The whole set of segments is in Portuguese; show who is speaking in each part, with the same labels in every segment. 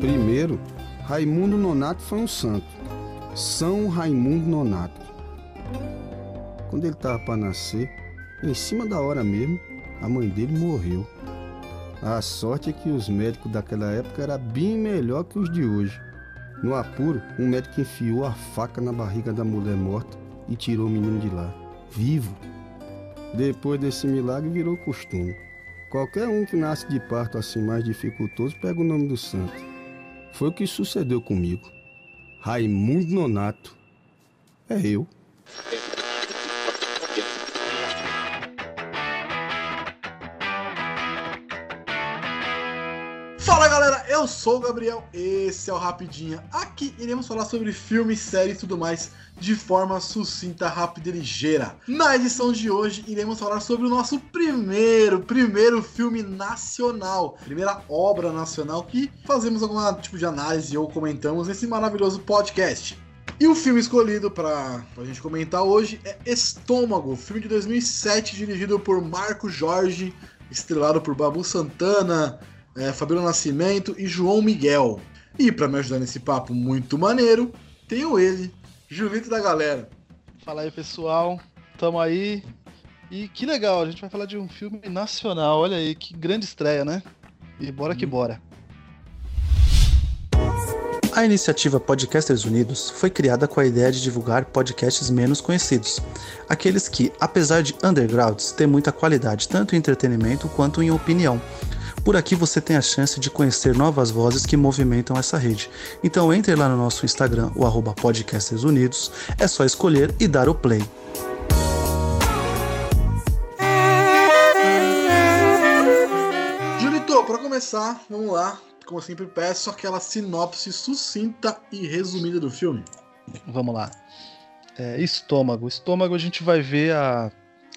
Speaker 1: Primeiro, Raimundo Nonato foi um santo. São Raimundo Nonato. Quando ele estava para nascer, em cima da hora mesmo, a mãe dele morreu. A sorte é que os médicos daquela época eram bem melhor que os de hoje. No apuro, um médico enfiou a faca na barriga da mulher morta e tirou o menino de lá, vivo. Depois desse milagre virou costume. Qualquer um que nasce de parto assim mais dificultoso pega o nome do santo. Foi o que sucedeu comigo. Raimundo Nonato. É eu.
Speaker 2: Eu sou o Gabriel, esse é o Rapidinha. Aqui iremos falar sobre filmes, séries e tudo mais de forma sucinta, rápida e ligeira. Na edição de hoje iremos falar sobre o nosso primeiro, primeiro filme nacional, primeira obra nacional que fazemos algum tipo de análise ou comentamos nesse maravilhoso podcast. E o filme escolhido para a gente comentar hoje é Estômago, filme de 2007 dirigido por Marco Jorge, estrelado por Babu Santana, é, Fabíola Nascimento e João Miguel. E para me ajudar nesse papo muito maneiro, tenho ele, Julito da galera.
Speaker 3: Fala aí, pessoal. Tamo aí. E que legal, a gente vai falar de um filme nacional. Olha aí, que grande estreia, né? E bora que bora.
Speaker 4: A iniciativa Podcasters Unidos foi criada com a ideia de divulgar podcasts menos conhecidos, aqueles que, apesar de undergrounds, têm muita qualidade tanto em entretenimento quanto em opinião. Por aqui você tem a chance de conhecer novas vozes que movimentam essa rede. Então entre lá no nosso Instagram, o arroba Podcasters Unidos, é só escolher e dar o play.
Speaker 2: Julito, para começar, vamos lá. Como eu sempre peço, aquela sinopse sucinta e resumida do filme.
Speaker 3: Vamos lá. É, estômago. Estômago a gente vai ver a,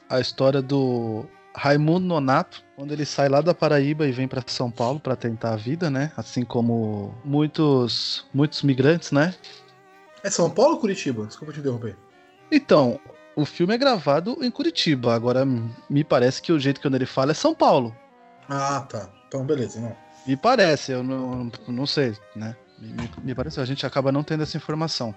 Speaker 3: a história do Raimundo Nonato, quando ele sai lá da Paraíba e vem para São Paulo para tentar a vida, né? Assim como muitos muitos migrantes, né?
Speaker 2: É São Paulo ou Curitiba? Desculpa te interromper.
Speaker 3: Então, o filme é gravado em Curitiba. Agora, me parece que o jeito que ele fala é São Paulo.
Speaker 2: Ah, tá. Então, beleza, não.
Speaker 3: Me parece, eu não, não sei, né? Me, me parece, a gente acaba não tendo essa informação.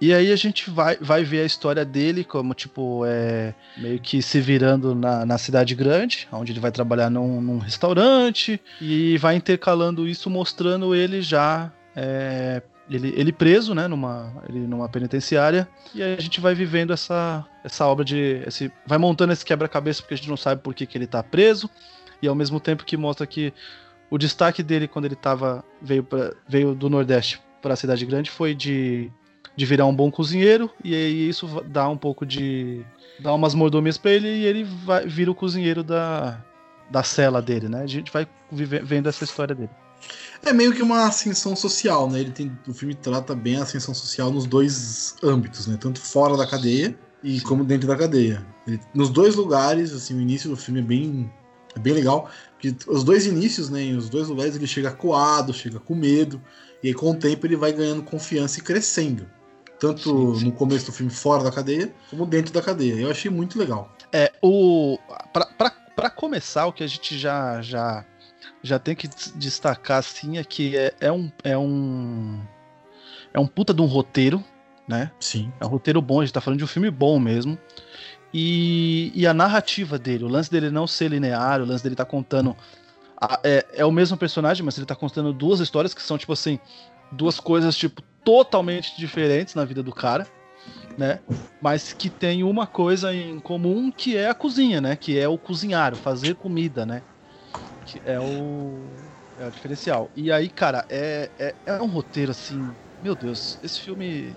Speaker 3: E aí a gente vai, vai ver a história dele como, tipo, é meio que se virando na, na cidade grande, onde ele vai trabalhar num, num restaurante, e vai intercalando isso, mostrando ele já. É, ele, ele preso, né, numa, ele numa penitenciária, e aí a gente vai vivendo essa, essa obra de. Esse, vai montando esse quebra-cabeça, porque a gente não sabe por que, que ele tá preso, e ao mesmo tempo que mostra que o destaque dele quando ele tava, veio, pra, veio do Nordeste para a cidade grande foi de de virar um bom cozinheiro, e aí isso dá um pouco de. dá umas mordomias para ele e ele vai, vira o cozinheiro da, da cela dele, né? A gente vai viver, vendo essa história dele.
Speaker 2: É meio que uma ascensão social, né? Ele tem, o filme trata bem a ascensão social nos dois âmbitos, né? Tanto fora da cadeia e Sim. como dentro da cadeia. Ele, nos dois lugares, assim, o início do filme é bem, é bem legal, porque os dois inícios, né? Em os dois lugares ele chega coado, chega com medo, e aí com o tempo ele vai ganhando confiança e crescendo tanto sim, sim. no começo do filme fora da cadeia, como dentro da cadeia. Eu achei muito legal.
Speaker 3: É, o. para começar, o que a gente já, já, já tem que destacar, assim, é que é, é, um. É um. É um puta de um roteiro, né?
Speaker 2: Sim.
Speaker 3: É um roteiro bom, a gente tá falando de um filme bom mesmo. E, e a narrativa dele, o lance dele não ser linear, o lance dele tá contando. A, é, é o mesmo personagem, mas ele tá contando duas histórias que são, tipo assim, duas coisas, tipo, totalmente diferentes na vida do cara, né? Mas que tem uma coisa em comum que é a cozinha, né? Que é o cozinhar, o fazer comida, né? Que é o, é o diferencial. E aí, cara, é, é, é um roteiro assim. Meu Deus, esse filme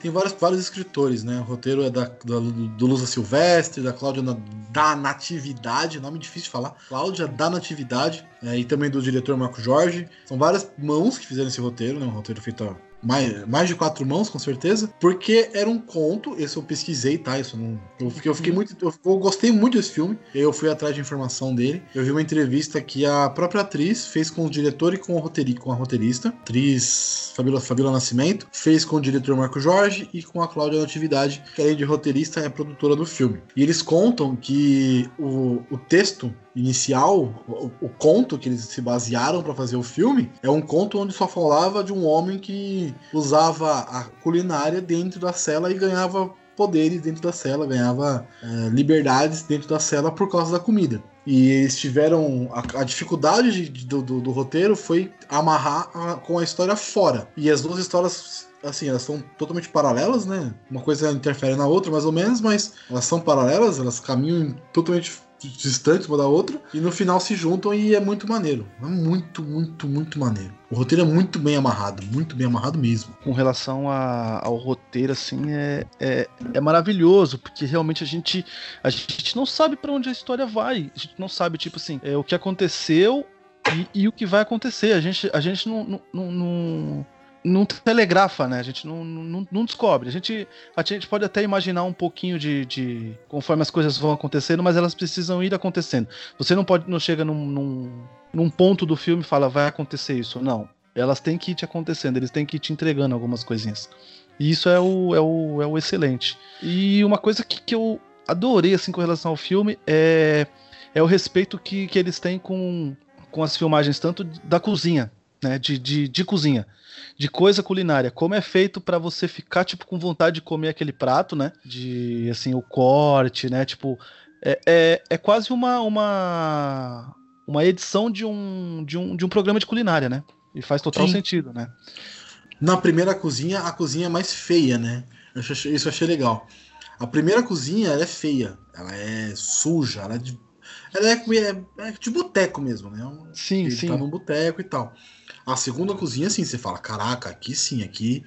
Speaker 2: tem vários, vários escritores, né? O roteiro é da, da do Lusa Silvestre, da Cláudia na, da Natividade, nome difícil de falar. Cláudia da Natividade, é, e também do diretor Marco Jorge. São várias mãos que fizeram esse roteiro, né? Um roteiro feito mais, mais de quatro mãos, com certeza, porque era um conto, esse eu pesquisei, tá? Isso não, eu, fiquei, eu fiquei muito. Eu, eu, gostei muito desse filme, eu fui atrás de informação dele. Eu vi uma entrevista que a própria atriz fez com o diretor e com, o roteiri, com a roteirista, atriz Fabiola, Fabiola Nascimento, fez com o diretor Marco Jorge e com a Cláudia Natividade, que além de roteirista é produtora do filme. E eles contam que o, o texto inicial, o, o, conto que eles se basearam para fazer o filme, é um conto onde só falava de um homem que usava a culinária dentro da cela e ganhava poderes dentro da cela, ganhava é, liberdades dentro da cela por causa da comida. E eles tiveram. A, a dificuldade de, de, do, do, roteiro foi amarrar a, com a história fora. E as duas histórias assim, elas são totalmente paralelas, né? Uma coisa interfere na outra, mais ou menos, mas elas são paralelas, elas caminham totalmente distantes uma da outra, e no final se juntam e é muito maneiro. É muito, muito, muito maneiro. O roteiro é muito bem amarrado, muito bem amarrado mesmo.
Speaker 3: Com relação a, ao roteiro, assim, é, é, é, maravilhoso, porque realmente a gente, a gente não sabe para onde a história vai. A gente não sabe, tipo assim, é, o que aconteceu e, e, o que vai acontecer. A gente, a gente não, não, não, não não telegrafa, né? A gente não, não, não, descobre. A gente, a gente pode até imaginar um pouquinho de, de, conforme as coisas vão acontecendo, mas elas precisam ir acontecendo. Você não pode, não chega num, num, num ponto do filme e fala vai acontecer isso. Não. Elas têm que ir te acontecendo, eles têm que ir te entregando algumas coisinhas. E isso é o, é o, é o excelente. E uma coisa que, que eu adorei assim com relação ao filme é, é o respeito que, que eles têm com, com as filmagens tanto da cozinha, né? De, de, de cozinha de coisa culinária, como é feito para você ficar tipo com vontade de comer aquele prato, né? De assim o corte, né? Tipo é, é, é quase uma, uma uma edição de um, de um de um programa de culinária, né? E faz total Sim. sentido, né?
Speaker 2: Na primeira cozinha, a cozinha é mais feia, né? Isso eu achei legal. A primeira cozinha, ela é feia. Ela é suja, ela é de, ela é, é, é de boteco mesmo, né?
Speaker 3: Sim,
Speaker 2: Ele
Speaker 3: sim.
Speaker 2: tá num boteco e tal. A segunda cozinha, assim, você fala, caraca, aqui sim, aqui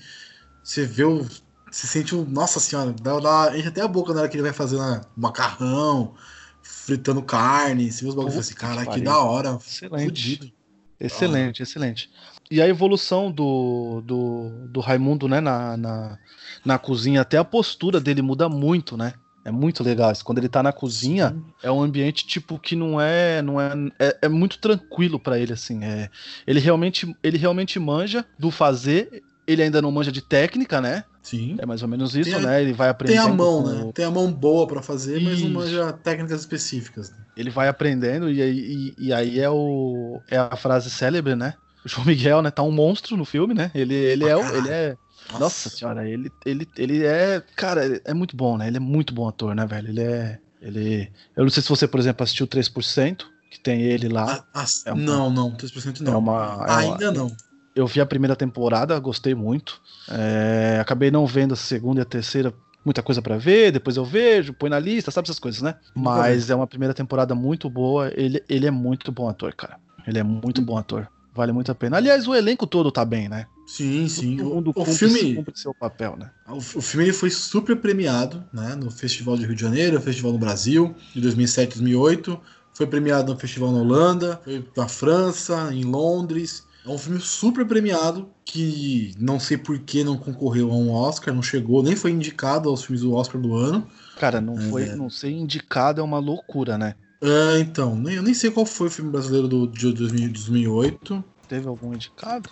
Speaker 2: você vê o. Você sente o. Nossa senhora, dá, dá, enche até a boca na hora que ele vai fazer né, macarrão, fritando carne, você vê os bagulhos assim, cara, que da hora.
Speaker 3: Excelente. Fudido. Excelente, ah. excelente. E a evolução do, do, do Raimundo, né, na, na, na cozinha, até a postura dele muda muito, né? É muito legal isso. Quando ele tá na cozinha, Sim. é um ambiente tipo que não é, não é, é, é muito tranquilo para ele assim. É, ele realmente, ele realmente manja do fazer. Ele ainda não manja de técnica, né?
Speaker 2: Sim.
Speaker 3: É mais ou menos isso, né? Ele vai aprendendo.
Speaker 2: Tem a mão, né? Tem a mão boa para fazer, isso. mas não manja técnicas específicas. Né?
Speaker 3: Ele vai aprendendo e aí, e, e aí é o é a frase célebre, né? O João Miguel, né? Tá um monstro no filme, né? Ele, ele, ah, é, ele é nossa. Nossa senhora, ele, ele, ele é. Cara, é muito bom, né? Ele é muito bom ator, né, velho? Ele é. Ele. Eu não sei se você, por exemplo, assistiu 3%, que tem ele lá.
Speaker 2: Ah, ah, é uma, não, não, 3% não. É
Speaker 3: uma,
Speaker 2: é Ainda não.
Speaker 3: Eu vi a primeira temporada, gostei muito. É, acabei não vendo a segunda e a terceira, muita coisa para ver, depois eu vejo, põe na lista, sabe essas coisas, né? Mas é uma primeira temporada muito boa. Ele, ele é muito bom ator, cara. Ele é muito bom ator. Vale muito a pena. Aliás, o elenco todo tá bem, né?
Speaker 2: Sim, sim.
Speaker 3: Todo mundo o, o filme cumpre seu papel, né?
Speaker 2: O, o, filme ele foi super premiado, né? No Festival de Rio de Janeiro, no Festival no Brasil, de 2007 2008. Foi premiado no Festival na Holanda, foi na França, em Londres. É um filme super premiado que não sei por que não concorreu a um Oscar, não chegou, nem foi indicado aos filmes do Oscar do ano.
Speaker 3: Cara, não foi, é. não ser indicado é uma loucura, né?
Speaker 2: É, então, eu nem sei qual foi o filme brasileiro do, de 2008.
Speaker 3: Teve algum indicado?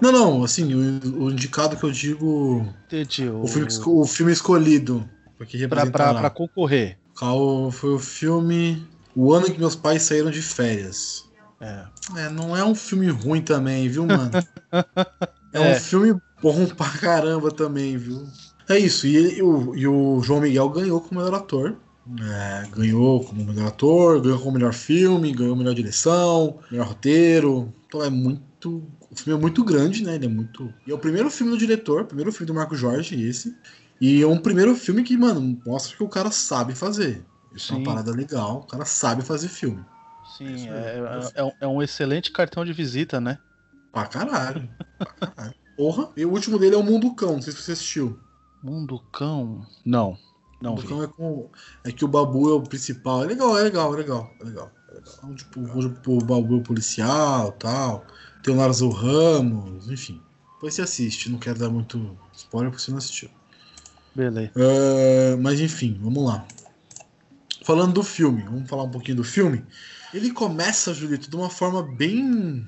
Speaker 2: Não, não, assim, o, o indicado que eu digo.
Speaker 3: Entendi.
Speaker 2: O, o, filme, o filme escolhido.
Speaker 3: Pra concorrer.
Speaker 2: Qual foi o filme. O ano que meus pais saíram de férias.
Speaker 3: É.
Speaker 2: É, não é um filme ruim também, viu, mano? é, é, um filme bom pra caramba também, viu? É isso, e, e, o, e o João Miguel ganhou como melhor ator. É, ganhou como melhor ator, ganhou como melhor filme, ganhou melhor direção, melhor roteiro. Então é muito. O filme é muito grande, né? Ele é muito. E é o primeiro filme do diretor, primeiro filme do Marco Jorge, esse. E é um primeiro filme que, mano, mostra que o cara sabe fazer. Isso Sim. é uma parada legal, o cara sabe fazer filme.
Speaker 3: Sim, é, é, é, é, um excelente cartão de visita, né?
Speaker 2: Pra caralho. pra caralho. Porra. E o último dele é o Mundo Cão, não sei se você assistiu.
Speaker 3: Mundo Cão? Não. Não
Speaker 2: o Cão é, com, é que o Babu é o principal. É legal, é legal, é legal. É legal. É legal. Então, tipo, o Babu é o policial tal. Tem o Narzo Ramos, enfim. Depois você assiste, não quero dar muito spoiler porque você não assistiu.
Speaker 3: Beleza.
Speaker 2: Uh, mas enfim, vamos lá. Falando do filme, vamos falar um pouquinho do filme. Ele começa, Julito, de uma forma bem,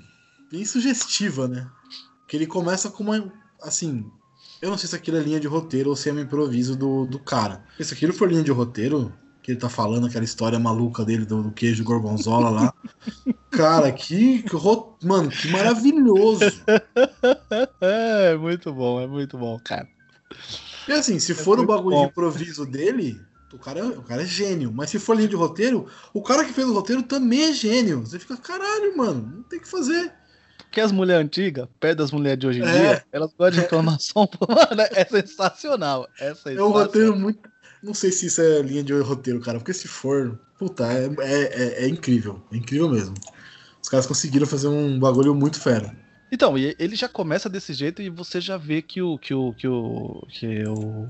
Speaker 2: bem sugestiva, né? Que ele começa com uma. Assim, eu não sei se aquilo é linha de roteiro ou se é um improviso do, do cara. Se aquilo for linha de roteiro, que ele tá falando, aquela história maluca dele do, do queijo gorgonzola lá. cara, que, que. Mano, que maravilhoso!
Speaker 3: É muito bom, é muito bom, cara.
Speaker 2: E assim, se é for o bagulho bom. de improviso dele, o cara, é, o cara é gênio. Mas se for linha de roteiro, o cara que fez o roteiro também é gênio. Você fica, caralho, mano, não tem que fazer.
Speaker 3: Porque as mulheres antigas, perto das mulheres de hoje em é. dia, elas gostam de reclamação. Mano, é sensacional. É sensacional.
Speaker 2: É um roteiro muito. Não sei se isso é linha de roteiro, cara. Porque se for, puta, é, é, é, é incrível. É incrível mesmo. Os caras conseguiram fazer um bagulho muito fera.
Speaker 3: Então, ele já começa desse jeito e você já vê que o que o que o que o,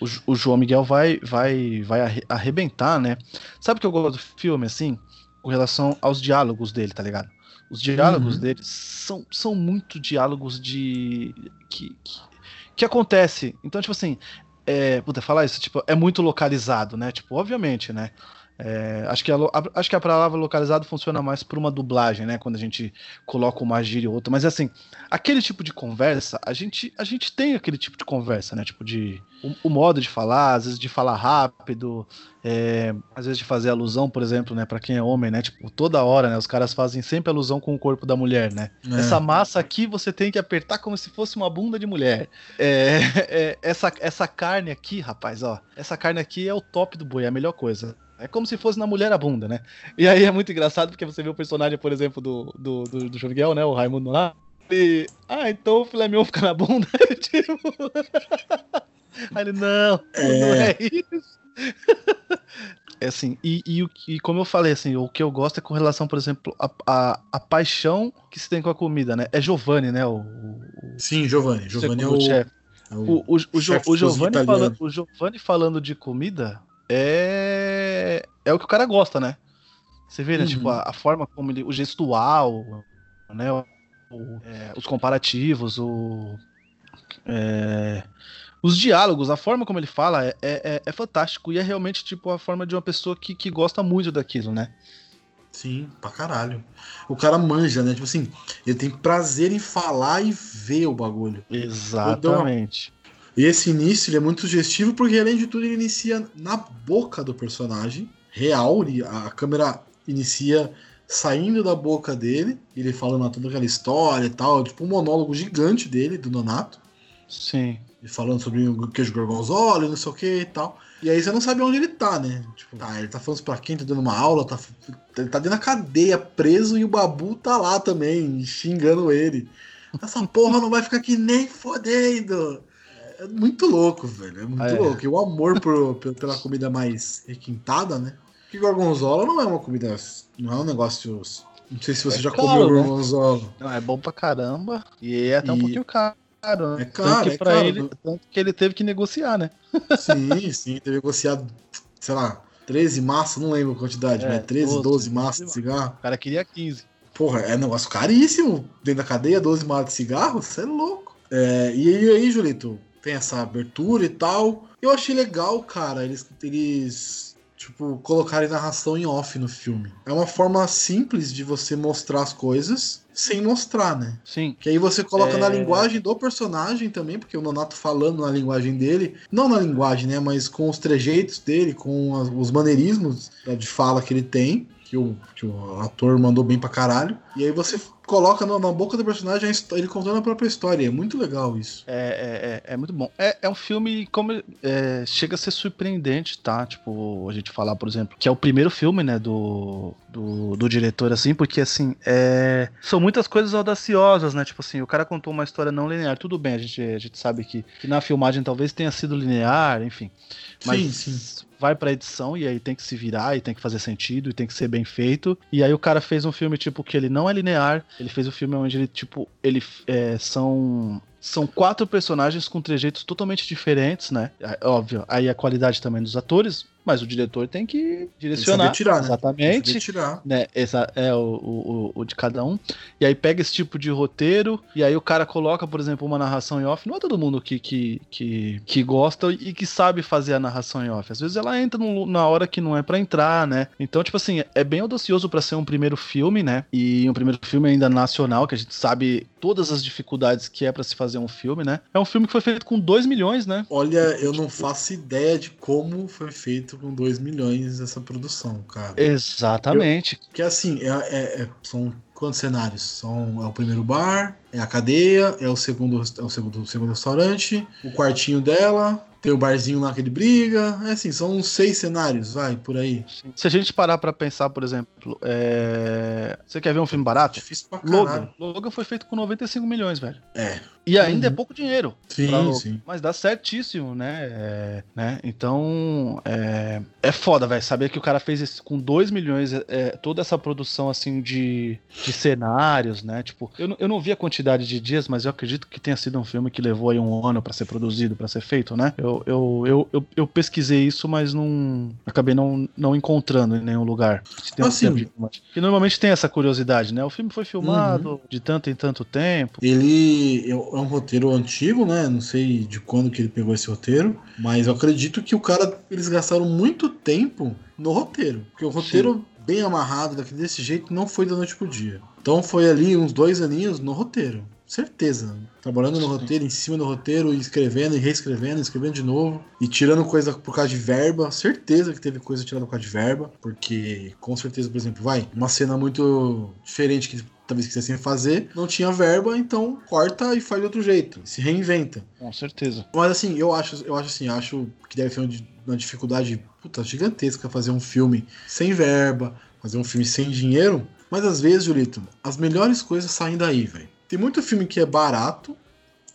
Speaker 3: o, o João Miguel vai vai vai arrebentar, né? Sabe o que eu gosto do filme assim, com relação aos diálogos dele, tá ligado? Os diálogos uhum. dele são, são muito diálogos de que, que, que acontece. Então, tipo assim, é, puta, falar isso, tipo, é muito localizado, né? Tipo, obviamente, né? É, acho, que a, acho que a palavra localizado funciona mais para uma dublagem, né? Quando a gente coloca uma gíria ou outra. Mas assim, aquele tipo de conversa, a gente, a gente tem aquele tipo de conversa, né? Tipo de. O, o modo de falar, às vezes de falar rápido, é, às vezes de fazer alusão, por exemplo, né? Para quem é homem, né? Tipo, toda hora, né? Os caras fazem sempre alusão com o corpo da mulher, né? É. Essa massa aqui você tem que apertar como se fosse uma bunda de mulher. É, é, essa, essa carne aqui, rapaz, ó. Essa carne aqui é o top do boi, é a melhor coisa. É como se fosse na Mulher a Bunda, né? E aí é muito engraçado porque você vê o personagem, por exemplo, do, do, do, do João Miguel, né? O Raimundo lá. E, ah, então o filé mignon fica na bunda? tipo... Aí ele, não, é... não é isso. É assim, e, e, e, como eu falei, assim, o que eu gosto é com relação, por exemplo, a, a, a paixão que se tem com a comida, né? É Giovanni, né? O, o
Speaker 2: Sim, Giovanni. Giovanni é o,
Speaker 3: chefe. É o, o, o, o, o, Giovanni falando, o Giovanni falando de comida, é é o que o cara gosta, né? Você vê, né? Tipo, uhum. Tipo, a, a, forma como ele. O gestual, né? O, o, é, os comparativos, o. É, os diálogos, a forma como ele fala é, é, é, fantástico. E é realmente, tipo, a forma de uma pessoa que, que gosta muito daquilo, né?
Speaker 2: Sim, pra caralho. O cara manja, né? Tipo assim, ele tem prazer em falar e ver o bagulho.
Speaker 3: Exatamente.
Speaker 2: E esse início ele é muito sugestivo porque, além de tudo, ele inicia na boca do personagem real, a câmera inicia saindo da boca dele, ele falando toda aquela história e tal, tipo um monólogo gigante dele, do Nonato.
Speaker 3: Sim.
Speaker 2: E falando sobre o queijo gorgonzola e não sei o que e tal. E aí você não sabe onde ele tá, né? Tipo, tá, ele tá falando pra quem, tá dando uma aula, tá, ele tá dentro da cadeia, preso, e o Babu tá lá também, xingando ele. Essa porra não vai ficar aqui nem fodendo. É muito louco, velho. É muito é. louco. E o amor por, pela comida mais requintada, né? Que gorgonzola não é uma comida. Não é um negócio. Não sei se você é já caro, comeu né? gorgonzola.
Speaker 3: Não, é bom pra caramba. E é até e... um pouquinho caro.
Speaker 2: Né? É caro, tanto
Speaker 3: que
Speaker 2: é caro.
Speaker 3: Ele, tanto que ele teve que negociar, né?
Speaker 2: Sim, sim. Teve que negociar, sei lá, 13 massas, não lembro a quantidade, é, mas 13, 12, 12 massas de cigarro.
Speaker 3: O cara queria 15.
Speaker 2: Porra, é negócio caríssimo dentro da cadeia, 12 massas de cigarro? Você é louco. É, e aí, Julito, tem essa abertura e tal. Eu achei legal, cara, eles, eles tipo, colocarem narração em off no filme. É uma forma simples de você mostrar as coisas sem mostrar, né?
Speaker 3: Sim.
Speaker 2: Que aí você coloca é... na linguagem do personagem também, porque o Nonato falando na linguagem dele, não na linguagem, né, mas com os trejeitos dele, com as, os maneirismos de fala que ele tem, que o, que o ator mandou bem pra caralho. E aí você coloca no, na boca do personagem ele contando a própria história. É muito legal isso.
Speaker 3: É, é, é, é muito bom. É, é um filme como é, chega a ser surpreendente, tá? Tipo, a gente falar, por exemplo, que é o primeiro filme, né, do, do, do diretor, assim, porque assim, é, são muitas coisas audaciosas, né? Tipo assim, o cara contou uma história não linear. Tudo bem, a gente, a gente sabe que, que na filmagem talvez tenha sido linear, enfim. Mas sim, sim vai pra edição e aí tem que se virar e tem que fazer sentido e tem que ser bem feito. E aí o cara fez um filme, tipo, que ele não é linear. Ele fez um filme onde ele, tipo, ele é, são São quatro personagens com trejeitos totalmente diferentes, né? É, óbvio, aí a qualidade também dos atores, mas o diretor tem que direcionar.
Speaker 2: Tem que tirar, né?
Speaker 3: Exatamente.
Speaker 2: Tem que tirar.
Speaker 3: Né, essa é o, o, o, de cada um. E aí pega esse tipo de roteiro, e aí o cara coloca, por exemplo, uma narração em off. Não é todo mundo que, que, que, que gosta e que sabe fazer a narração em off. Às vezes ela entra no, na hora que não é para entrar, né? Então, tipo assim, é bem audacioso para ser um primeiro filme, né? E um primeiro filme ainda nacional, que a gente sabe todas as dificuldades que é para se fazer um filme, né? É um filme que foi feito com 2 milhões, né?
Speaker 2: Olha, eu não faço ideia de como foi feito com 2 milhões essa produção, cara.
Speaker 3: Exatamente.
Speaker 2: Eu, que assim, é, é, é, são quantos cenários? São, é o primeiro bar, é a cadeia, é o segundo, é o segundo, o segundo restaurante, o quartinho dela, tem o barzinho lá que ele briga. É assim, são uns seis cenários, vai, por aí.
Speaker 3: Se a gente parar pra pensar, por exemplo, é... você quer ver um filme barato?
Speaker 2: Difícil pra
Speaker 3: Logan. Logan foi feito com 95 milhões, velho.
Speaker 2: É.
Speaker 3: E ainda uhum. é pouco dinheiro.
Speaker 2: Sim, sim.
Speaker 3: Mas dá certíssimo, né? É, né? Então, é, é foda, velho. Saber que o cara fez isso com 2 milhões, é, toda essa produção, assim, de, de cenários, né? Tipo, eu, eu não vi a quantidade de dias, mas eu acredito que tenha sido um filme que levou aí um ano para ser produzido, para ser feito, né? Eu eu, eu, eu, eu, pesquisei isso, mas não. Acabei não, não encontrando em nenhum lugar.
Speaker 2: Assim,
Speaker 3: que normalmente tem essa curiosidade, né? O filme foi filmado uhum. de tanto em tanto tempo.
Speaker 2: Ele é, é um roteiro antigo, né? Não sei de quando que ele pegou esse roteiro, mas eu acredito que o cara. Eles gastaram muito tempo no roteiro. Porque o roteiro. Sim bem amarrado desse jeito não foi da noite pro dia. Então foi ali uns dois aninhos no roteiro. Certeza. Trabalhando no roteiro, em cima do roteiro, e escrevendo e reescrevendo, escrevendo de novo. E tirando coisa por causa de verba. Certeza que teve coisa tirada por causa de verba. Porque, com certeza, por exemplo, vai, uma cena muito diferente que talvez quisessem fazer, não tinha verba, então corta e faz de outro jeito. Se reinventa.
Speaker 3: Com certeza.
Speaker 2: Mas assim, eu acho, eu acho assim, acho que deve ser uma dificuldade puta, gigantesca fazer um filme sem verba, fazer um filme sem dinheiro. Mas às vezes, Julito, as melhores coisas saem daí, velho. Tem muito filme que é barato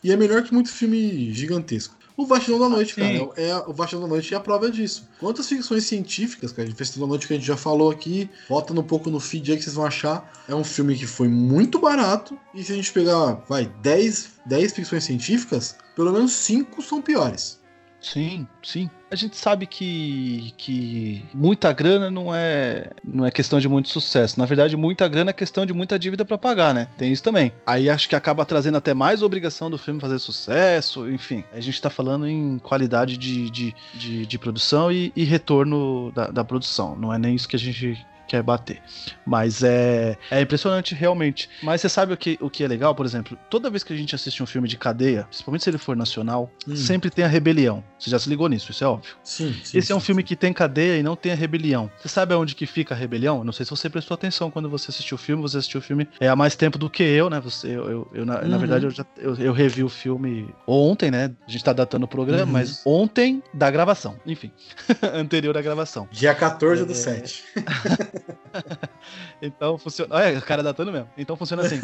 Speaker 2: e é melhor que muito filme gigantesco. O Vastidão da Noite, cara, é, o Vastidão da Noite é a prova disso. Quantas ficções científicas, cara, de Vastidão da Noite que a gente já falou aqui, volta um pouco no feed aí que vocês vão achar. É um filme que foi muito barato e se a gente pegar, vai, 10, 10 ficções científicas, pelo menos 5 são piores.
Speaker 3: Sim, sim. A gente sabe que, que muita grana não é, não é questão de muito sucesso. Na verdade, muita grana é questão de muita dívida para pagar, né? Tem isso também. Aí acho que acaba trazendo até mais obrigação do filme fazer sucesso, enfim. A gente tá falando em qualidade de, de, de, de produção e, e retorno da, da produção. Não é nem isso que a gente quer bater. Mas é, é impressionante realmente. Mas você sabe o que, o que é legal, por exemplo? Toda vez que a gente assiste um filme de cadeia, principalmente se ele for nacional, hum. sempre tem a rebelião. Você já se ligou nisso, isso é óbvio.
Speaker 2: Sim, sim
Speaker 3: Esse
Speaker 2: sim,
Speaker 3: é um filme que tem cadeia e não tem a rebelião. Você sabe aonde que fica a rebelião? Não sei se você prestou atenção quando você assistiu o filme. Você assistiu o filme é, há mais tempo do que eu, né? Você, eu, eu, eu na, uhum. na, verdade, eu, já, eu, eu, revi o filme ontem, né? A gente tá datando o programa, uhum. mas ontem da gravação. Enfim, anterior à gravação.
Speaker 2: Dia 14 é... do 7.
Speaker 3: então funciona. É, o cara datando mesmo. Então funciona assim.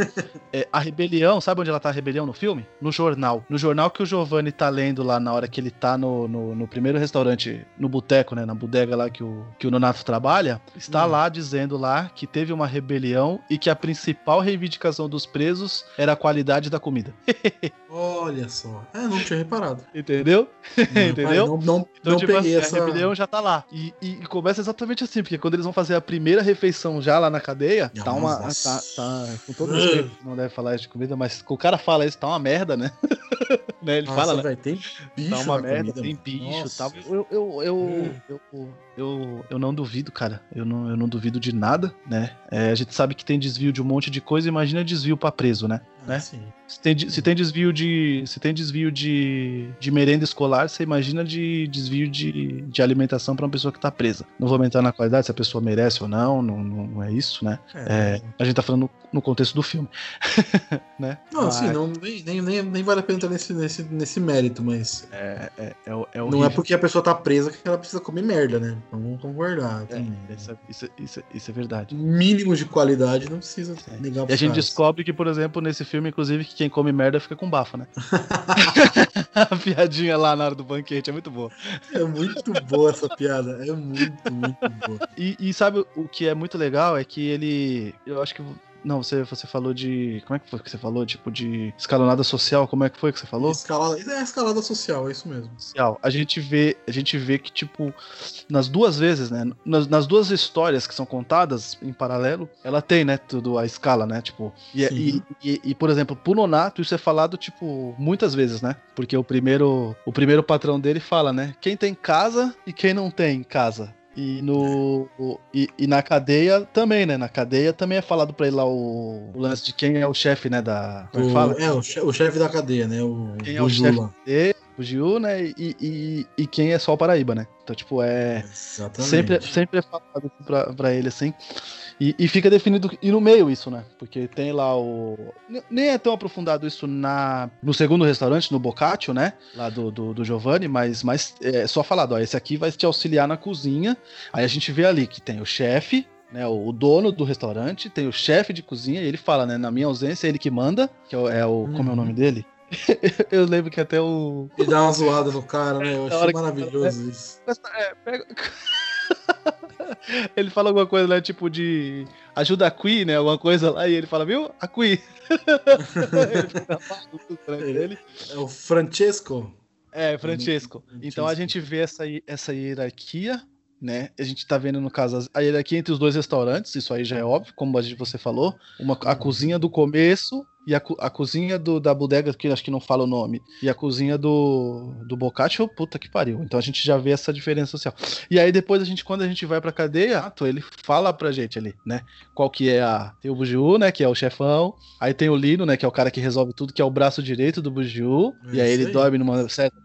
Speaker 3: É, a rebelião, sabe onde ela tá a rebelião no filme? No jornal. No jornal que o Giovanni tá lendo lá na hora que ele tá no, no, no primeiro restaurante, no boteco, né? Na bodega lá que o, que o Nonato trabalha, está hum. lá dizendo lá que teve uma rebelião e que a principal reivindicação dos presos era a qualidade da comida.
Speaker 2: Olha só. É, não tinha reparado.
Speaker 3: Entendeu?
Speaker 2: Não,
Speaker 3: Entendeu?
Speaker 2: Não, não, então, não tipo
Speaker 3: assim,
Speaker 2: essa...
Speaker 3: a rebelião já tá lá. E, e, e começa exatamente assim, porque quando eles vão fazer a primeira refeição já lá na cadeia, tá uma. Tá, tá, com todo respeito, não deve falar isso de comida, mas o cara fala isso, tá uma merda, né? né? Ele
Speaker 2: Nossa,
Speaker 3: fala, né?
Speaker 2: Véio, tem bicho
Speaker 3: tá uma merda, comida, tem bicho e tal. Eu, eu, eu, eu, eu, eu não duvido, cara. Eu não, eu não duvido de nada, né? É, a gente sabe que tem desvio de um monte de coisa, imagina desvio para preso, né?
Speaker 2: Ah,
Speaker 3: né?
Speaker 2: Sim.
Speaker 3: Se tem, se tem desvio de. Se tem desvio de, de merenda escolar, você imagina de desvio de, de alimentação para uma pessoa que tá presa. Não vou aumentar na qualidade se a pessoa merece ou não, não, não, não é isso, né? É. É, a gente tá falando no, no contexto do filme. né?
Speaker 2: Não, mas... assim, não, nem, nem, nem vale a pena entrar nesse, nesse, nesse mérito, mas.
Speaker 3: É, é, é, é
Speaker 2: não é porque a pessoa tá presa que ela precisa comer merda, né? Vamos concordar.
Speaker 3: É, isso, isso, isso, isso, é verdade.
Speaker 2: Mínimo de qualidade não precisa é. negar
Speaker 3: E a gente caras. descobre que, por exemplo, nesse filme, inclusive, que quem come merda fica com bafo, né? a piadinha lá na hora do banquete é muito boa.
Speaker 2: É muito boa essa piada. É muito, muito boa.
Speaker 3: E, e sabe o que é muito legal? É que ele. Eu acho que Não, você, você falou de. Como é que foi que você falou? Tipo, de escalonada social, como é que foi que você falou?
Speaker 2: Escalada, é escalada social, é isso mesmo.
Speaker 3: Social. A gente vê, a gente vê que, tipo, nas duas vezes, né? Nas, nas duas histórias que são contadas em paralelo, ela tem, né, tudo a escala, né? Tipo, e, e, e, e, por exemplo, pro Nonato, isso é falado, tipo, muitas vezes, né? Porque o primeiro, o primeiro patrão dele fala, né? Quem tem casa e quem não tem casa. E, no, e, e, na cadeia também, né? Na cadeia também é falado pra ele lá o, o lance de quem é o chefe, né? Da.
Speaker 2: É fala? É, o, chefe da cadeia, né? O,
Speaker 3: quem é o chefe o Giu, né? E, e, e, quem é só o Paraíba, né? Então, tipo, é. Exatamente. Sempre, sempre é falado pra, pra ele assim. E, e, fica definido e no meio isso, né? Porque tem lá o. Nem é tão aprofundado isso na no segundo restaurante, no Boccaccio, né? Lá do, do, do Giovanni, mas, mas é só falado, ó, esse aqui vai te auxiliar na cozinha. Aí a gente vê ali que tem o chefe, né, o dono do restaurante, tem o chefe de cozinha, e ele fala, né, na minha ausência, é ele que manda, que é o, é o como é o nome uhum. dele? eu lembro que até o.
Speaker 2: E dá uma zoada no cara, né? Eu achei maravilhoso que... isso. É, pega...
Speaker 3: ele fala alguma coisa lá, tipo de ajuda a Qui, né? Alguma coisa lá, e ele fala, viu? A Qui.
Speaker 2: ele, é o Francesco.
Speaker 3: É, Francesco. Então a gente vê essa, essa hierarquia, né? A gente tá vendo, no caso, a hierarquia entre os dois restaurantes, isso aí já é óbvio, como você falou. Uma, a cozinha do começo e a, a cozinha do, da bodega, que acho que não fala o nome, e a cozinha do, do Boccaccio, puta que pariu. Então a gente já vê essa diferença social. E aí depois a gente, quando a gente vai pra cadeia, ele fala pra gente ali, né? Qual que é a. Tem o Bugiu, né? Que é o chefão. Aí tem o Lino, né? Que é o cara que resolve tudo, que é o braço direito do Bugiu. É e aí ele aí. dorme numa certa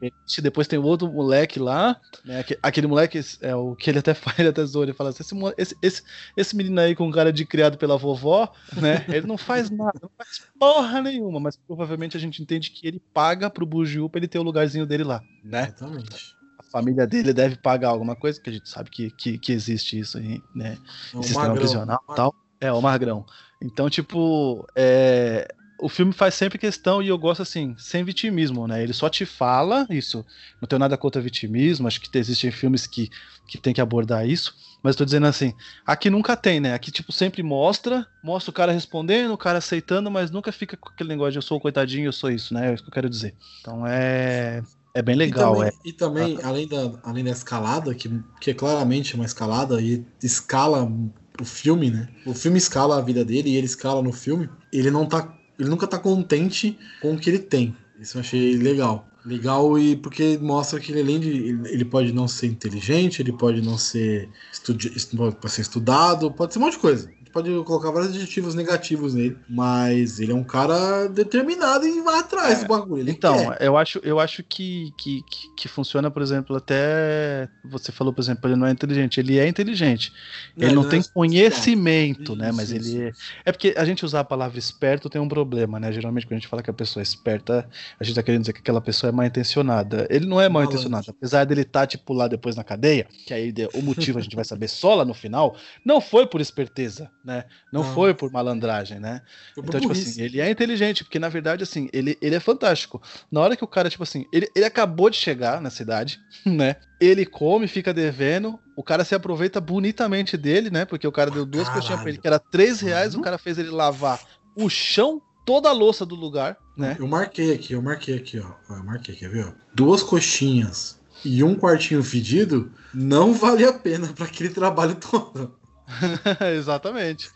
Speaker 3: Depois tem o outro moleque lá, né? Aquele moleque é o que ele até faz, ele até zoa, ele fala assim: esse, esse, esse, esse menino aí com cara de criado pela vovó, né? Ele não faz nada, não faz porra nenhuma, mas provavelmente a gente entende que ele paga pro Bugiu pra ele ter o lugarzinho dele lá, né? Exatamente. A família dele deve pagar alguma coisa, que a gente sabe que, que, que existe isso aí, né? É sistema magrão, prisional e tal. É, o Magrão. Então, tipo, é, o filme faz sempre questão, e eu gosto assim, sem vitimismo, né? Ele só te fala isso. Não tenho nada contra vitimismo, acho que existem filmes que, que tem que abordar isso. Mas tô dizendo assim, aqui nunca tem, né? Aqui, tipo, sempre mostra, mostra o cara respondendo, o cara aceitando, mas nunca fica com aquele negócio de eu sou o coitadinho, eu sou isso, né? É isso que eu quero dizer. Então é. É bem legal,
Speaker 2: e também,
Speaker 3: é.
Speaker 2: E também, além da, além da escalada, que, que é claramente uma escalada, e escala o filme, né? O filme escala a vida dele e ele escala no filme. Ele não tá ele nunca tá contente com o que ele tem. Isso eu achei legal. Legal e porque mostra que ele além de ele pode não ser inteligente, ele pode não ser, estudi pode ser estudado, pode ser um monte de coisa pode colocar vários adjetivos negativos nele, mas ele é um cara determinado e vai atrás é, do bagulho. Ele
Speaker 3: então, quer. eu acho, eu acho que, que, que, que, funciona, por exemplo, até você falou, por exemplo, ele não é inteligente, ele é inteligente. Ele não, não tem é conhecimento, né? Mas isso, ele é... é porque a gente usar a palavra esperto tem um problema, né? Geralmente quando a gente fala que a pessoa é esperta, a gente tá querendo dizer que aquela pessoa é mal intencionada. Ele não é mal intencionado, apesar dele estar tá, tipo lá depois na cadeia, que aí o motivo a gente vai saber só lá no final, não foi por esperteza, né? Não, não. foi por malandragem, né? Então, tipo assim, ele é inteligente, porque na verdade, assim, ele, ele é fantástico. Na hora que o cara, tipo assim, ele, ele acabou de chegar na cidade, né? Ele come, fica devendo, o cara se aproveita bonitamente dele, né? Porque o cara deu duas coxinhas pra ele, que era três reais, uhum. o cara fez ele lavar o chão toda a louça do lugar, né?
Speaker 2: Eu marquei aqui, eu marquei aqui, ó. Eu marquei, quer ver? Ó? Duas coxinhas e um quartinho fedido não vale a pena para aquele trabalho todo.
Speaker 3: Exatamente,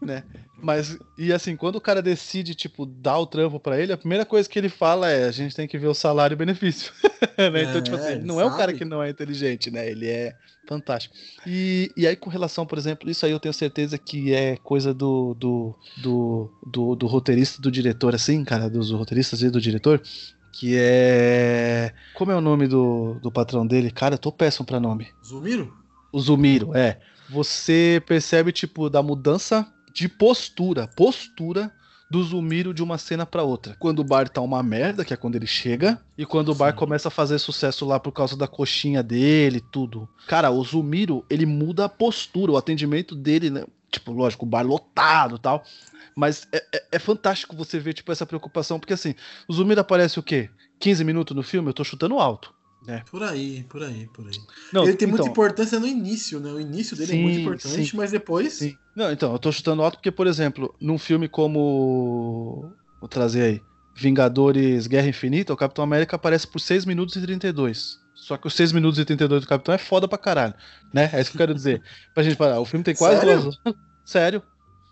Speaker 3: né? Mas e assim, quando o cara decide tipo dar o trampo para ele, a primeira coisa que ele fala é: a gente tem que ver o salário e benefício. né? Então, tipo assim, não sabe? é o cara que não é inteligente, né? Ele é fantástico. E, e aí, com relação, por exemplo, isso aí eu tenho certeza que é coisa do do, do, do, do roteirista do diretor, assim, cara, dos roteiristas e do diretor, que é. Como é o nome do, do patrão dele? Cara, eu tô péssimo pra nome.
Speaker 2: Zumiro?
Speaker 3: O Zumiro, é você percebe, tipo, da mudança de postura, postura do Zumiro de uma cena para outra. Quando o bar tá uma merda, que é quando ele chega, e quando o bar Sim. começa a fazer sucesso lá por causa da coxinha dele, tudo. Cara, o Zumiro, ele muda a postura, o atendimento dele, né? Tipo, lógico, o bar lotado tal. Mas é, é, é, fantástico você ver, tipo, essa preocupação, porque assim, o Zumiro aparece o quê? 15 minutos no filme? Eu tô chutando alto.
Speaker 2: É. Por aí, por aí, por aí.
Speaker 3: Não,
Speaker 2: ele tem
Speaker 3: então,
Speaker 2: muita importância no início, né? O início dele
Speaker 3: Sim,
Speaker 2: é muito importante,
Speaker 3: sim.
Speaker 2: mas depois.
Speaker 3: Sim. Não, então, eu tô chutando alto porque, por exemplo, num filme como. Vou trazer aí. Vingadores Guerra Infinita, o Capitão América aparece por 6 minutos e 32. Só que os 6 minutos e 32 do Capitão é foda pra caralho. Né? É isso que eu quero dizer. pra gente parar. O filme tem quase
Speaker 2: Sério?
Speaker 3: duas horas. Sério.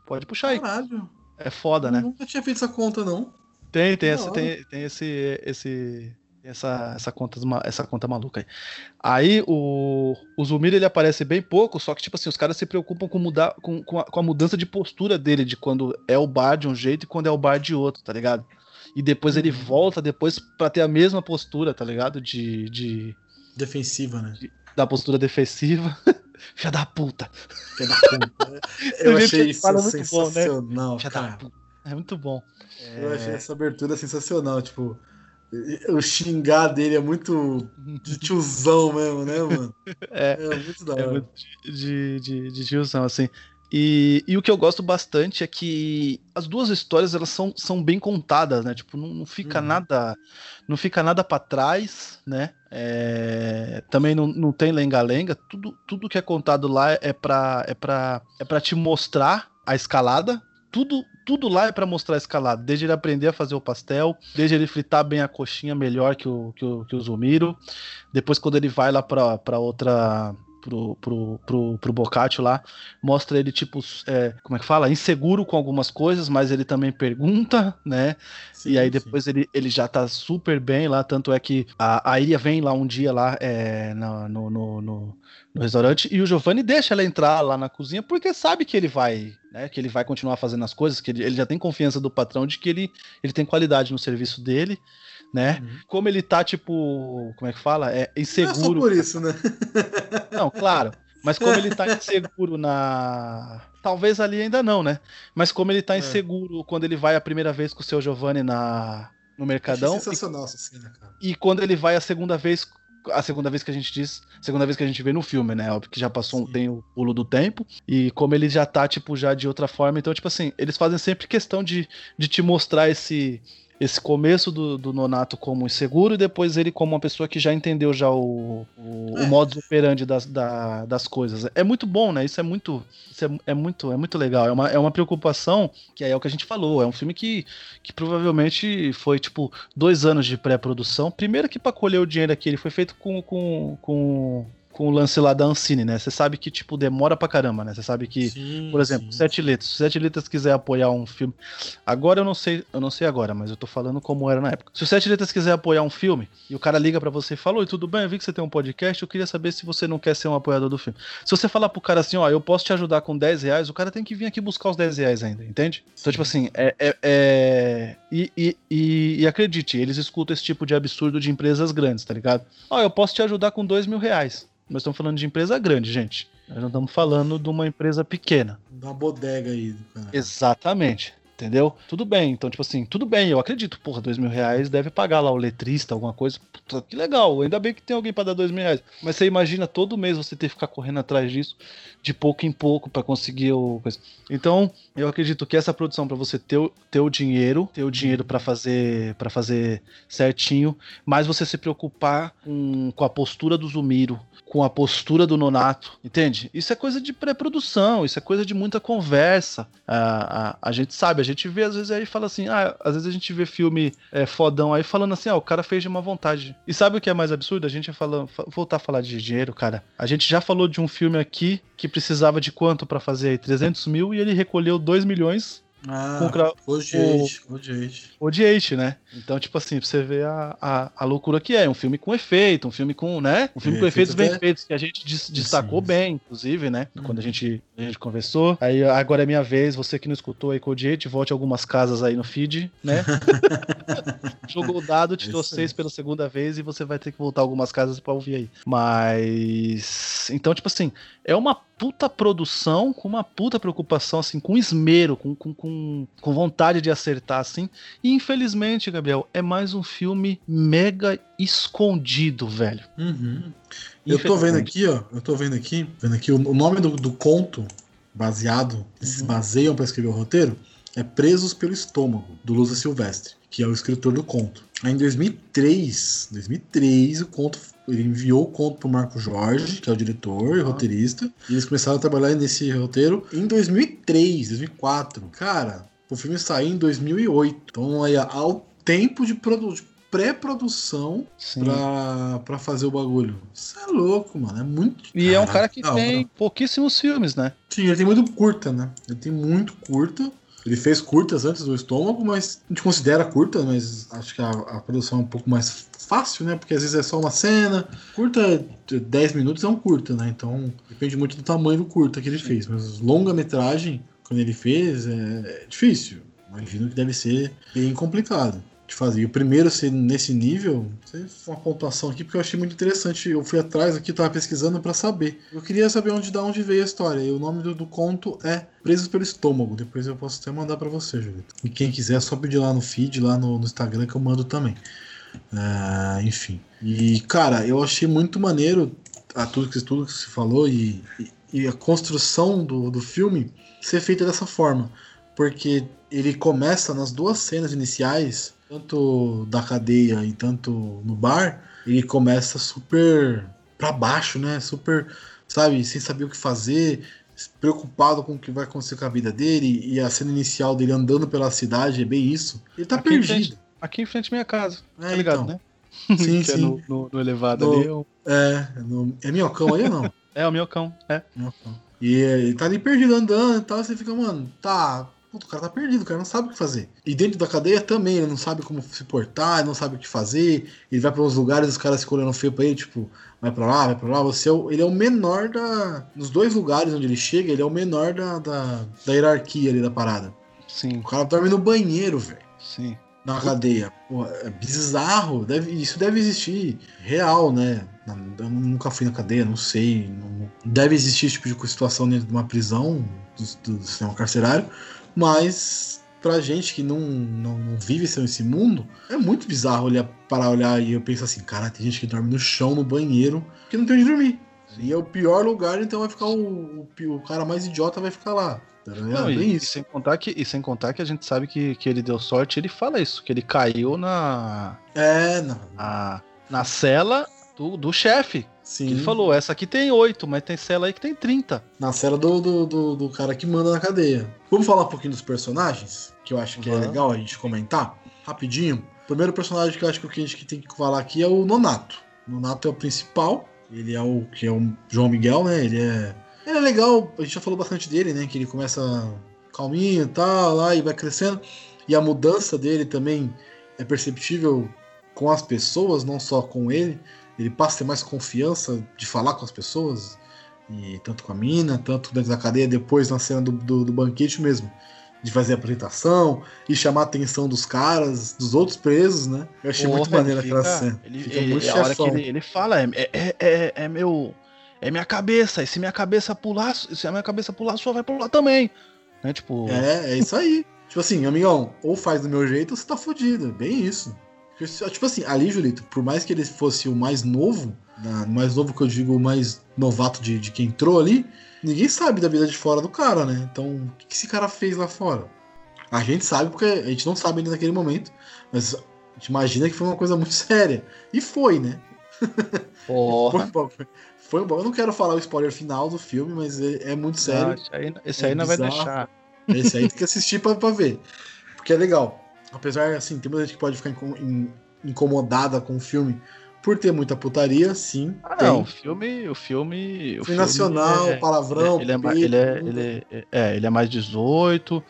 Speaker 3: Pode puxar aí.
Speaker 2: Caralho.
Speaker 3: É foda,
Speaker 2: Eu
Speaker 3: né?
Speaker 2: nunca tinha feito essa conta, não.
Speaker 3: Tem, tem, essa, tem, tem esse, esse, essa, essa, conta, essa conta maluca aí. Aí o, o Zumir ele aparece bem pouco, só que tipo assim, os caras se preocupam com, mudar, com, com, a, com a mudança de postura dele, de quando é o bar de um jeito e quando é o bar de outro, tá ligado? E depois ele
Speaker 2: Uhum.
Speaker 3: volta depois pra ter a mesma postura, tá ligado? De, de
Speaker 2: Defensiva, né?
Speaker 3: da postura defensiva. Filha da puta.
Speaker 2: Filha da puta. Eu achei isso
Speaker 3: fala muito bom, né?
Speaker 2: sensacional, cara.
Speaker 3: É muito bom.
Speaker 2: Eu achei essa abertura sensacional, tipo. O xingar dele é muito de tiozão mesmo, né, mano?
Speaker 3: É.
Speaker 2: É muito da
Speaker 3: É
Speaker 2: hora.
Speaker 3: muito de, de, de tiozão, assim. E, e o que eu gosto bastante é que as duas histórias elas são, são bem contadas, né? Tipo, não, não fica
Speaker 2: Uhum.
Speaker 3: nada não fica nada para trás, né? É, também não, não tem lenga-lenga. Tudo, tudo que é contado lá é pra, é pra, é pra te mostrar a escalada. Tudo, tudo lá é pra mostrar a escalada. Desde ele aprender a fazer o pastel, desde ele fritar bem a coxinha melhor que o, que o, que o Zumiro. Depois, quando ele vai lá pra, pra outra. Pro, pro, pro, pro Bocaccio lá, mostra ele, tipo, é, como é que fala? Inseguro com algumas coisas, mas ele também pergunta, né?
Speaker 2: Sim,
Speaker 3: e aí
Speaker 2: sim.
Speaker 3: depois ele, ele já tá super bem lá, tanto é que a, a Iria vem lá um dia lá é, no, no, no, no restaurante e o Giovanni deixa ela entrar lá na cozinha porque sabe que ele vai, né, que ele vai continuar fazendo as coisas, que ele, ele já tem confiança do patrão de que ele, ele tem qualidade no serviço dele, né?
Speaker 2: Uhum.
Speaker 3: Como ele tá, tipo, como é que fala? É
Speaker 2: Não é só
Speaker 3: inseguro.
Speaker 2: por isso, né?
Speaker 3: Não, claro. Mas como ele tá inseguro na. Talvez ali ainda não, né? Mas como ele tá
Speaker 2: É.
Speaker 3: inseguro quando ele vai a primeira vez com o seu Giovanni na... no Mercadão.
Speaker 2: Achei sensacional essa cena, cara.
Speaker 3: E quando ele vai a segunda vez, a segunda vez que a gente diz, segunda vez que a gente vê no filme, né? Óbvio que já passou um, tem o pulo do tempo. E como ele já tá, tipo, já de outra forma. Então, tipo assim, eles fazem sempre questão de, de te mostrar esse. Esse começo do, do Nonato como inseguro e depois ele como uma pessoa que já entendeu já o, o,
Speaker 2: É.
Speaker 3: o modus operandi das, da- das coisas. É muito bom, né? Isso é muito, isso é, é muito, é muito legal. É uma, é uma preocupação que aí é o que a gente falou. É um filme que, que provavelmente foi tipo dois anos de pré-produção. Primeiro que para colher o dinheiro aqui, ele foi feito com, com, com, com o lance lá da Ancine, né? Você sabe que tipo demora pra caramba, né? Você sabe que
Speaker 2: Sim,
Speaker 3: por exemplo,
Speaker 2: sim.
Speaker 3: Sete Letras. Se Sete Letras quiser apoiar um filme. Agora eu não sei, eu não sei agora, mas eu tô falando como era na época. Se o Sete Letras quiser apoiar um filme e o cara liga pra você e fala: Oi, tudo bem? Eu vi que você tem um podcast, eu queria saber se você não quer ser um apoiador do filme. Se você falar pro cara assim, ó, eu posso te ajudar com 10 reais, o cara tem que vir aqui buscar os 10 reais ainda, entende? Então, tipo assim, é. é- é- E, e, e, e acredite, eles escutam esse tipo de absurdo de empresas grandes, tá ligado? Ó, eu posso te ajudar com 2 mil reais. Nós estamos falando de empresa grande, gente. Nós não estamos falando de uma empresa pequena.
Speaker 2: Uma bodega aí, cara.
Speaker 3: Exatamente. Entendeu? Tudo bem. Então, tipo assim, tudo bem, eu acredito. Porra, dois mil reais deve pagar lá o letrista, alguma coisa. Puta, que legal. Ainda bem que tem alguém pra dar dois mil reais. Mas você imagina todo mês você ter que ficar correndo atrás disso, de pouco em pouco, pra conseguir o. coisa. Então, eu acredito que essa produção, pra você ter, o- ter o dinheiro, ter o dinheiro pra fazer para fazer certinho, mas você se preocupar com, com a postura do Zumiro, com a postura do Nonato, entende? Isso é coisa de pré-produção, isso é coisa de muita conversa. A, a, a gente sabe, gente vê às vezes aí fala assim, ah, às vezes a gente vê filme é, fodão aí falando assim, ah, o cara fez de má vontade. E sabe o que é mais absurdo? A gente falando, voltar a falar de dinheiro, cara. A gente já falou de um filme aqui que precisava de quanto pra fazer aí? 300 mil e ele recolheu 2 milhões
Speaker 2: Ah,
Speaker 3: Com cra-
Speaker 2: Odiate, Odiate.
Speaker 3: Odiate, né? Então, tipo assim, pra você ver a, a, a loucura que é. Um filme com efeito, um filme com, né? Um filme
Speaker 2: É,
Speaker 3: com efeitos
Speaker 2: efeito
Speaker 3: bem
Speaker 2: até-
Speaker 3: feitos, que a gente des- destacou
Speaker 2: Sim.
Speaker 3: bem, inclusive, né?
Speaker 2: Uhum.
Speaker 3: Quando a gente, a gente conversou. Aí agora é minha vez, você que não escutou aí com o Odiate, volte algumas casas aí no feed, né? Jogou o dado, tirou
Speaker 2: Isso aí.
Speaker 3: seis pela segunda vez e você vai ter que voltar algumas casas pra ouvir aí. Mas. Então, tipo assim, é uma puta produção com uma puta preocupação, assim, com esmero, com, com, com, com vontade de acertar, assim. E infelizmente, Gabriel, é mais um filme mega escondido, velho.
Speaker 2: Uhum. Eu tô vendo aqui, ó. Eu tô vendo aqui, vendo aqui o, o nome do, do conto baseado, que se
Speaker 3: Uhum.
Speaker 2: baseiam pra escrever o roteiro, é Presos pelo Estômago, do Lusa Silvestre, que é o escritor do conto. Aí em 2003, 2003, o conto, ele enviou o conto pro Marco Jorge, que é o diretor e
Speaker 3: Ah.
Speaker 2: roteirista, e eles começaram a trabalhar nesse roteiro em 2003, 2004. Cara, o filme saiu em 2008. Então aí ao tempo de, produ- de pré-produção pra, pra fazer o bagulho. Isso é louco, mano. É muito.
Speaker 3: E é um cara que tem pouquíssimos filmes, né?
Speaker 2: Sim, ele tem muito curta, né? Ele tem muito curta. Ele fez curtas antes do estômago, mas a gente considera curta, mas acho que a, a produção é um pouco mais fácil, né? Porque às vezes é só uma cena. Curta, de 10 minutos é um curta, né? Então depende muito do tamanho do curta que ele fez. Mas longa-metragem, quando ele fez, é, é difícil. Imagino que deve ser bem complicado fazer. O primeiro ser nesse nível, uma pontuação aqui, porque eu achei muito interessante. Eu fui atrás aqui, tava pesquisando pra saber. Eu queria saber onde da onde veio a história. E o nome do, do conto é Presos pelo Estômago. Depois eu posso até mandar pra você, Julito. E quem quiser, é só pedir lá no feed, lá no, no Instagram, que eu mando também. Ah, enfim. E, cara, eu achei muito maneiro a tudo que, tudo que se falou e, e, e a construção do, do filme ser feita dessa forma. Porque ele começa nas duas cenas iniciais, tanto da cadeia e tanto no bar, ele começa super pra baixo, né? Super, sabe, sem saber o que fazer, preocupado com o que vai acontecer com a vida dele, e a cena inicial dele andando pela cidade é bem isso. Ele tá
Speaker 3: Aqui em
Speaker 2: perdido.
Speaker 3: Aqui em frente à minha casa.
Speaker 2: É,
Speaker 3: tá ligado,
Speaker 2: então.
Speaker 3: né?
Speaker 2: Sim,
Speaker 3: que é
Speaker 2: sim.
Speaker 3: no, no- no elevado
Speaker 2: No-
Speaker 3: ali. eu-
Speaker 2: É, no- é minhocão aí ou não?
Speaker 3: É o meu cão, é.
Speaker 2: Minhocão. E é, ele tá ali perdido andando e tal, você fica, mano, tá. Puta, o cara tá perdido, o cara não sabe o que fazer. E dentro da cadeia também, ele não sabe como se portar, ele não sabe o que fazer. Ele vai pra uns lugares, os caras ficam olhando feio pra ele, tipo, vai pra lá, vai pra lá. Você é o- ele é o menor da. Nos dois lugares onde ele chega, ele é o menor da, da, da hierarquia ali da parada.
Speaker 3: Sim,
Speaker 2: O cara dorme no banheiro, velho.
Speaker 3: sim.
Speaker 2: Na cadeia. Pô, é bizarro. Deve, isso deve existir real, né? Eu nunca fui na cadeia, não sei. não- deve existir esse tipo de situação dentro de uma prisão, do, do sistema carcerário. Mas pra gente que não, não, não vive esse, esse mundo, é muito bizarro olhar, para olhar e eu penso assim, cara, tem gente que dorme no chão, no banheiro, que não tem onde dormir. E é o pior lugar, então vai ficar o, o, o cara mais idiota vai ficar lá. Tá?
Speaker 3: Não,
Speaker 2: É
Speaker 3: e, e sem contar que, e sem contar que a gente sabe que, que ele deu sorte, ele fala isso, que ele caiu na,
Speaker 2: É, não.
Speaker 3: na, na cela do, do chefe.
Speaker 2: Sim.
Speaker 3: Que ele falou, essa aqui tem 8, mas tem cela aí que tem 30.
Speaker 2: Na cela do, do, do, do cara que manda na cadeia. Vamos falar um pouquinho dos personagens, que eu acho que é
Speaker 3: Vamos.
Speaker 2: legal a gente comentar, rapidinho. O primeiro personagem que eu acho que a gente tem que falar aqui é o Nonato. O Nonato é o principal, ele é o que é o João Miguel, né? Ele é. Ele é legal, a gente já falou bastante dele, né? Que ele começa calminho e tal, lá e vai crescendo. E a mudança dele também é perceptível com as pessoas, não só com ele. Ele passa a ter mais confiança de falar com as pessoas, e tanto com a mina, tanto dentro da cadeia, depois na cena do, do, do banquete mesmo. De fazer a apresentação e chamar a atenção dos caras, dos outros presos, né? Eu achei muito
Speaker 3: Porra,
Speaker 2: maneiro
Speaker 3: ele
Speaker 2: aquela cena.
Speaker 3: Ele,
Speaker 2: Fica
Speaker 3: ele-
Speaker 2: muito
Speaker 3: a hora que ele, ele fala, é, é, é, é meu. É minha cabeça, e se minha cabeça pular, se a minha cabeça pular, sua vai pular também. Né? Tipo,
Speaker 2: É, é isso aí. tipo assim, amigão, ou faz do meu jeito ou você tá fudido. Bem isso. Tipo assim, ali, Julito, por mais que ele fosse o mais novo, na- mais novo que eu digo, o mais novato de, de quem entrou ali, ninguém sabe da vida de fora do cara, né? Então, o que que esse cara fez lá fora? A gente sabe porque a gente não sabe ainda naquele momento, mas a gente imagina que foi uma coisa muito séria. E foi, né?
Speaker 3: porra.
Speaker 2: Foi, foi, um bom. Eu não quero falar o spoiler final do filme, mas é, é muito sério.
Speaker 3: Não, esse aí, esse
Speaker 2: É
Speaker 3: aí não vai deixar.
Speaker 2: Esse aí tem que assistir pra, pra ver. Porque é legal. Apesar, assim, tem muita gente que pode ficar inco- in- incomodada com o filme por ter muita putaria, sim.
Speaker 3: Ah,
Speaker 2: tem.
Speaker 3: não, o filme. O filme. O
Speaker 2: Filme nacional,
Speaker 3: é-
Speaker 2: palavrão,
Speaker 3: ele, é, ele, é, ele, é, é, ele é mais 18.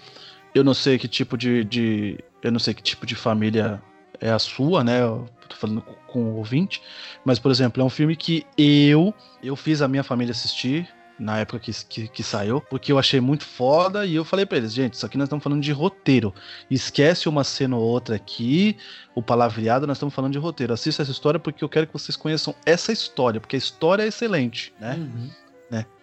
Speaker 3: Eu não sei que tipo de, de- Eu não sei que tipo de família é a sua, né? Eu tô falando com, com o ouvinte. Mas, por exemplo, é um filme que eu. Eu fiz a minha família assistir. Na época que, que, que saiu, porque eu achei muito foda e eu falei pra eles, gente, isso aqui nós estamos falando de roteiro. Esquece uma cena ou outra aqui, o palavreado, nós estamos falando de roteiro. Assista essa história porque eu quero que vocês conheçam essa história, porque a história é excelente, né?
Speaker 2: Uhum.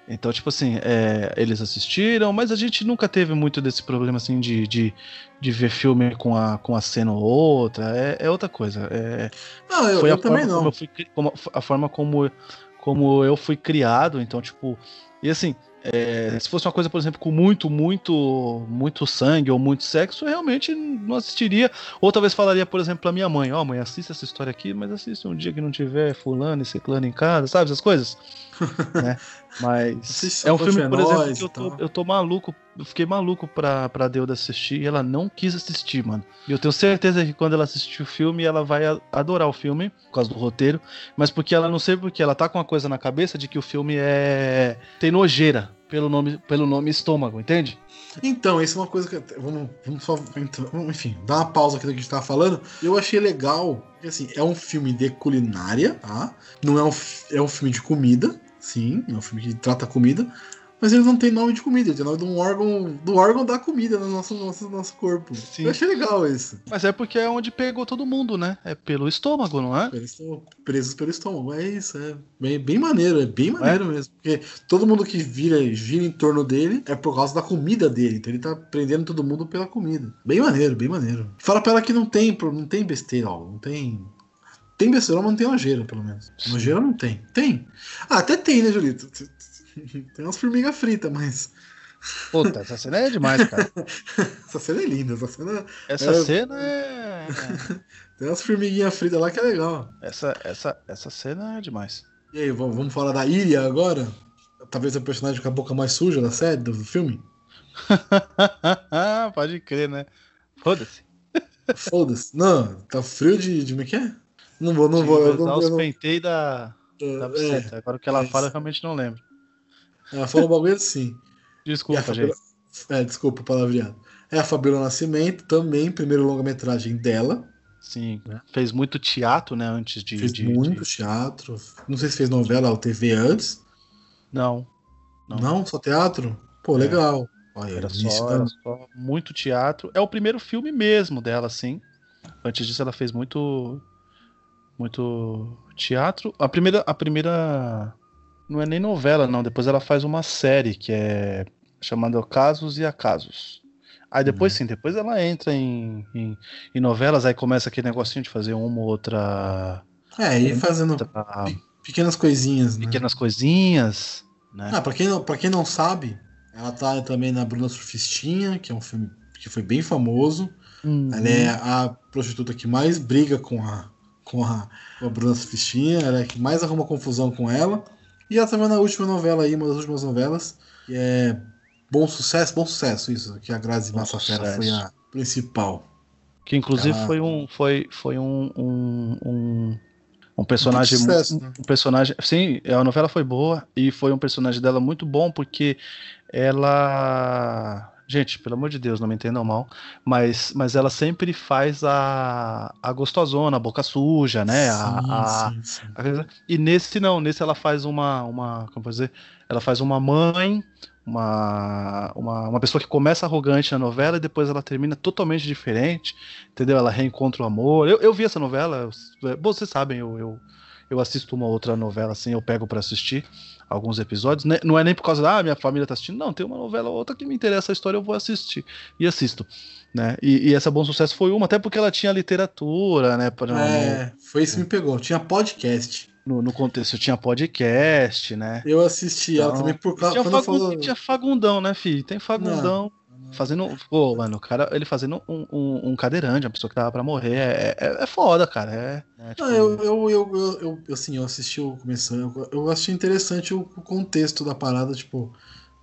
Speaker 3: Então, tipo assim, é, eles assistiram, mas a gente nunca teve muito desse problema, assim, de, de, de ver filme com a, com a cena ou outra. É, é outra coisa. É,
Speaker 2: Não, eu,
Speaker 3: foi
Speaker 2: eu
Speaker 3: a
Speaker 2: também
Speaker 3: forma como
Speaker 2: não.
Speaker 3: eu fui, como, a forma como, como eu fui criado. Então, tipo, e assim, É, se fosse uma coisa, por exemplo, com muito, muito, muito sangue ou muito sexo, eu realmente não assistiria. Ou talvez falaria, por exemplo, pra minha mãe: Ó, oh, mãe, assista essa história aqui, mas assiste um dia que não tiver fulano e ciclano em casa, sabe? Essas coisas. né? Mas é um filme, por exemplo, que eu tô, eu tô maluco, eu fiquei maluco pra, pra Deuda assistir e ela não quis assistir, mano. E eu tenho certeza que quando ela assistir o filme, ela vai adorar o filme, por causa do roteiro, mas porque ela não sei porque ela tá com uma coisa na cabeça de que o filme é. tem nojeira pelo nome, pelo nome estômago, entende?
Speaker 2: Então, isso é uma coisa que. Vamos, vamos só. Enfim, dar uma pausa aqui do que a gente tava falando. Eu achei legal, porque assim, é um filme de culinária, tá? Não é um, é um filme de comida, sim, é um filme que trata comida, mas ele não tem nome de comida, ele tem nome de um órgão, do órgão da comida no nosso, nosso, nosso corpo. Sim. Eu achei legal isso.
Speaker 3: Mas é porque é onde pegou todo mundo, né? É pelo estômago, não é?
Speaker 2: Eles estão presos pelo estômago. É isso, é bem, bem maneiro, é bem maneiro é? mesmo. Porque todo mundo que vira, gira em torno dele é por causa da comida dele. Então ele tá prendendo todo mundo pela comida. Bem maneiro, bem maneiro. Fala pra ela que não tem, não tem besteira, ó, não tem tem besteira, mas não tem nojeira, pelo menos. Nojeira não tem. Tem. Ah, até tem, né, Julito? Tem umas formigas fritas, mas.
Speaker 3: Puta, essa cena é demais, cara.
Speaker 2: essa cena é linda. Essa cena,
Speaker 3: essa é... cena é.
Speaker 2: Tem umas formiguinhas fritas lá que é legal.
Speaker 3: Essa, essa, essa cena é demais.
Speaker 2: E aí, vamos falar da Iria agora? Talvez o personagem com a boca mais suja da série, do filme?
Speaker 3: Pode crer, né? Foda-se.
Speaker 2: Foda-se. Não, tá frio de. de como é que é? Não vou, não vou.
Speaker 3: Eu não, os pentei da. da é, Agora o que ela é fala eu realmente não lembro.
Speaker 2: Ela falou um bagulho assim.
Speaker 3: Desculpa, Fabiola... gente.
Speaker 2: É, desculpa o palavreado. É a Fabiola Nascimento, também, primeiro longa-metragem dela.
Speaker 3: Sim, né? fez muito teatro, né, antes de...
Speaker 2: Fez
Speaker 3: de,
Speaker 2: muito
Speaker 3: de...
Speaker 2: teatro. Não sei se fez novela ou TV antes.
Speaker 3: Não.
Speaker 2: Não, não só teatro? Pô, é. legal.
Speaker 3: Olha, era, só, era só muito teatro. É o primeiro filme mesmo dela, sim. Antes disso ela fez muito muito teatro. A primeira a primeira não é nem novela, não. Depois ela faz uma série que é chamada Casos e Acasos. Aí depois uhum. sim, depois ela entra em, em, em, novelas, aí começa aquele negocinho de fazer uma ou outra.
Speaker 2: É, e fazendo outra... pequenas coisinhas,
Speaker 3: né? Pequenas coisinhas, né?
Speaker 2: Ah, pra quem, não, pra quem não sabe, ela tá também na Bruna Surfistinha, que é um filme que foi bem famoso. Uhum. Ela é a prostituta que mais briga com a, com a, com a Bruna Surfistinha, ela é que mais arruma confusão com ela. E ela também na última novela aí, uma das últimas novelas, que é Bom Sucesso, Bom Sucesso, isso, que a Grazi Massafera foi a principal.
Speaker 3: Que inclusive ela... foi um foi, foi um, um, um, um personagem um, sucesso, né? um personagem, sim, a novela foi boa e foi um personagem dela muito bom porque ela Gente, pelo amor de Deus, não me entendam mal, mas, mas ela sempre faz a, a gostosona, a boca suja, né? Sim, a, sim, sim. A, e nesse não, nesse ela faz uma, uma, como dizer, ela faz uma mãe, uma, uma, uma pessoa que começa arrogante na novela e depois ela termina totalmente diferente, entendeu? Ela reencontra o amor. Eu, eu vi essa novela, vocês sabem, eu, eu, eu assisto uma outra novela assim, eu pego para assistir alguns episódios. Né? Não é nem por causa da ah, minha família tá assistindo, não, tem uma novela ou outra que me interessa a história, eu vou assistir. E assisto. Né? E, e essa Bom Sucesso foi uma, até porque ela tinha literatura, né?
Speaker 2: Pra, é, no, foi isso que me pegou. Tinha podcast.
Speaker 3: No, no contexto tinha podcast, né?
Speaker 2: Eu assisti então, ela também por causa.
Speaker 3: Tinha, falou... tinha Fagundão, né, filho? Tem Fagundão. Não. Fazendo. Pô, mano, o cara, ele fazendo um, um, um, cadeirante, uma pessoa que tava pra morrer. É, é, é foda, cara. É, é
Speaker 2: tipo... Não, eu, eu, eu, eu, assim, eu assisti o começando. Eu achei interessante o, o contexto da parada, tipo,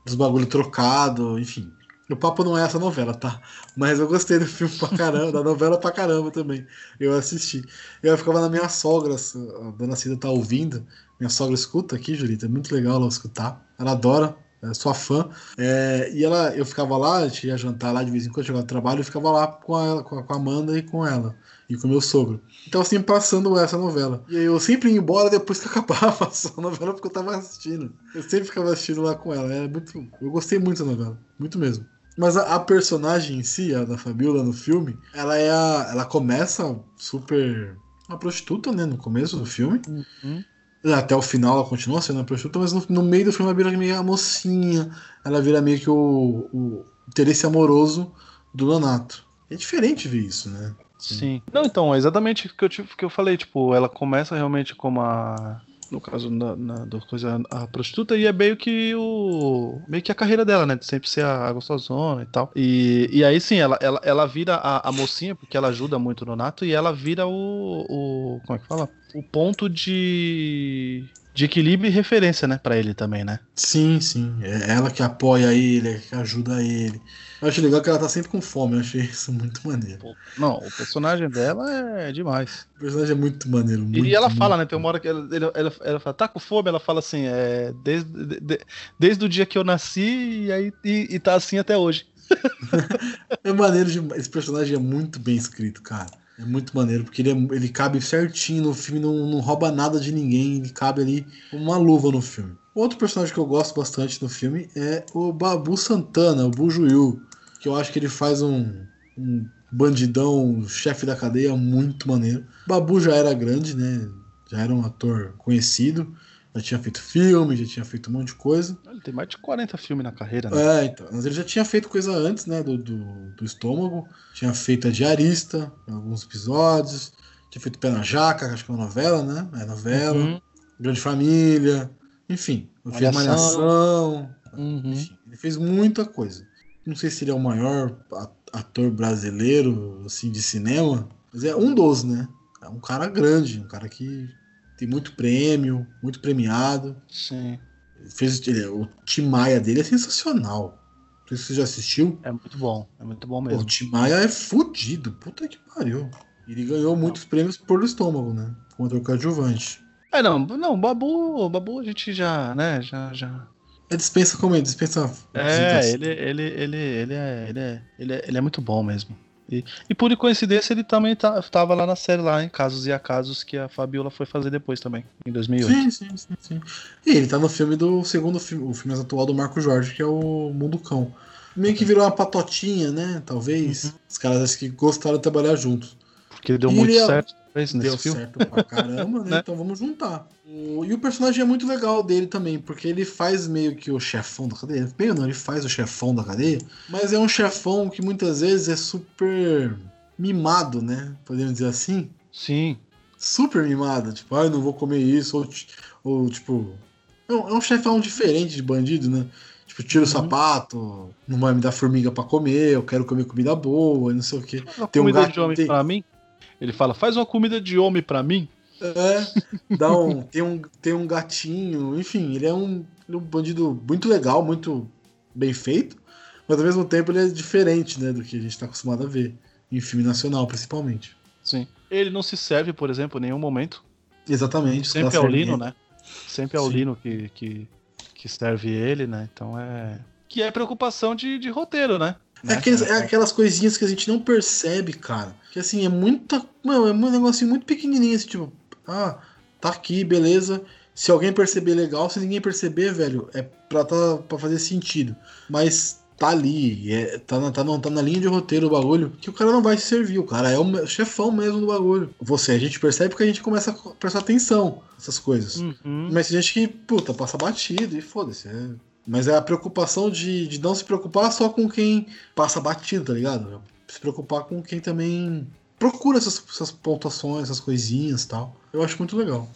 Speaker 2: dos bagulho trocado, enfim. O papo não é essa novela, tá? Mas eu gostei do filme pra caramba, da novela pra caramba também. Eu assisti. Eu ficava na minha sogra, a dona Cida tá ouvindo. Minha sogra escuta aqui, Julita. É muito legal ela escutar. Ela adora é, sua fã. É, e ela, eu ficava lá, a gente ia jantar lá de vez em quando, chegava do trabalho, eu ficava lá com a, com a Amanda e com ela, e com meu sogro. Então, assim, passando essa novela. E eu sempre ia embora depois que acabava a novela, porque eu tava assistindo. Eu sempre ficava assistindo lá com ela. É muito, eu gostei muito da novela, muito mesmo. Mas a, a, personagem em si, a da Fabiola no filme, ela é a, ela começa super uma prostituta, né, no começo do filme. Uhum. Até o final ela continua sendo uma prostituta, mas no, no, meio do filme ela vira meio a mocinha. Ela vira meio que o, o interesse amoroso do Donato. É diferente ver isso, né?
Speaker 3: Sim. Sim. Não, então, é exatamente o que eu, que eu falei. Tipo, ela começa realmente como a. no caso na, na, do coisa a prostituta e é meio que o meio que a carreira dela né? De sempre ser a, a gostosona e tal. E, e aí sim ela, ela, ela vira a, a mocinha porque ela ajuda muito no Nato e ela vira o, o como é que fala? O ponto de de equilíbrio e referência, né, para ele também, né?
Speaker 2: Sim, sim. É ela que apoia ele, é que ajuda ele. Eu acho legal que ela tá sempre com fome, eu achei isso muito maneiro.
Speaker 3: Não, o personagem dela é demais.
Speaker 2: O personagem é muito maneiro. Muito,
Speaker 3: e ela
Speaker 2: muito.
Speaker 3: fala, né? Tem uma hora que ela, ela, ela, fala, tá com fome? Ela fala assim, é, desde, de, desde o dia que eu nasci e, aí, e, e tá assim até hoje.
Speaker 2: é maneiro, de, esse personagem é muito bem escrito, cara. É muito maneiro, porque ele, é, ele cabe certinho no filme, não, não rouba nada de ninguém, ele cabe ali uma luva no filme. Outro personagem que eu gosto bastante no filme é o Babu Santana, o Bujuyu, que eu acho que ele faz um, um bandidão, chefe da cadeia, muito maneiro. Babu já era grande, né? Já era um ator conhecido, já tinha feito filme, já tinha feito um monte de coisa.
Speaker 3: Ele tem mais de 40 filmes na carreira, né?
Speaker 2: É, então. Mas ele já tinha feito coisa antes, né? Do, do, do estômago. Tinha feito a diarista em alguns episódios. Tinha feito Pé na Jaca, acho que é uma novela, né? É novela. Uhum. Grande Família. Enfim, fez Malhação.
Speaker 3: Uhum. Enfim,
Speaker 2: ele fez muita coisa. Não sei se ele é o maior ator brasileiro, assim, de cinema. Mas é um dos, né? É um cara grande, um cara que tem muito prêmio, muito premiado.
Speaker 3: Sim.
Speaker 2: Fez, ele, o Tim Maia dele é sensacional. Não sei se você já assistiu.
Speaker 3: É muito bom, é muito bom mesmo.
Speaker 2: O Tim Maia é fudido, puta que pariu. Ele ganhou muitos não. prêmios por estômago, né? Contra o coadjuvante.
Speaker 3: É, não, não, Babu, Babu a gente já, né, já, já...
Speaker 2: É dispensa como é, dispensa...
Speaker 3: É, ele, ele, ele, ele, é, ele, é, ele, é, ele é muito bom mesmo. E, e por coincidência ele também tá, tava lá na série lá, em Casos e Acasos, que a Fabiola foi fazer depois também, em 2008.
Speaker 2: Sim, sim, sim, sim. E ele tá no filme do segundo filme, o filme atual do Marco Jorge, que é o Mundo Cão. Meio que virou uma patotinha, né? Talvez. Uhum. Os caras que gostaram de trabalhar juntos.
Speaker 3: Porque deu e muito é certo
Speaker 2: nesse Deu filme. certo pra caramba, né? Então vamos juntar. O, e o personagem é muito legal dele também, porque ele faz meio que o chefão da cadeia. Meio não, ele faz o chefão da cadeia, mas é um chefão que muitas vezes é super mimado, né? Podemos dizer assim.
Speaker 3: Sim.
Speaker 2: Super mimado, tipo, ah, eu não vou comer isso, ou, ou tipo. É um, é um chefão diferente de bandido, né? Tipo, tira o uhum. sapato, não vai me dar formiga para comer, eu quero comer comida boa, não sei o que.
Speaker 3: Tem um gato de homem tem... pra mim? Ele fala, faz uma comida de homem para mim.
Speaker 2: É, dá um, tem, um, tem um gatinho, enfim, ele é um, ele é um bandido muito legal, muito bem feito, mas ao mesmo tempo ele é diferente, né, do que a gente está acostumado a ver, em filme nacional, principalmente.
Speaker 3: Sim. Ele não se serve, por exemplo, em nenhum momento.
Speaker 2: Exatamente.
Speaker 3: Sempre é o Lino, né? Sempre é o. Lino que, que, que serve ele, né? Então é. Que é preocupação de, de roteiro, né?
Speaker 2: É, aqueles, é aquelas coisinhas que a gente não percebe, cara. Que assim, é muita. Mano, é um negocinho muito pequenininho, assim, tipo, ah, tá aqui, beleza. Se alguém perceber, legal. Se ninguém perceber, velho, é pra, tá, pra fazer sentido. Mas tá ali, é, tá, na, tá, não, tá na linha de roteiro o bagulho, que o cara não vai se servir. O cara é o chefão mesmo do bagulho. Você, a gente percebe porque a gente começa a prestar atenção nessas coisas.
Speaker 3: Uhum.
Speaker 2: Mas tem gente que, puta, passa batido e foda-se. É mas é a preocupação de, de não se preocupar só com quem passa batido, tá ligado? Se preocupar com quem também procura essas, essas pontuações, essas coisinhas e tal. Eu acho muito legal.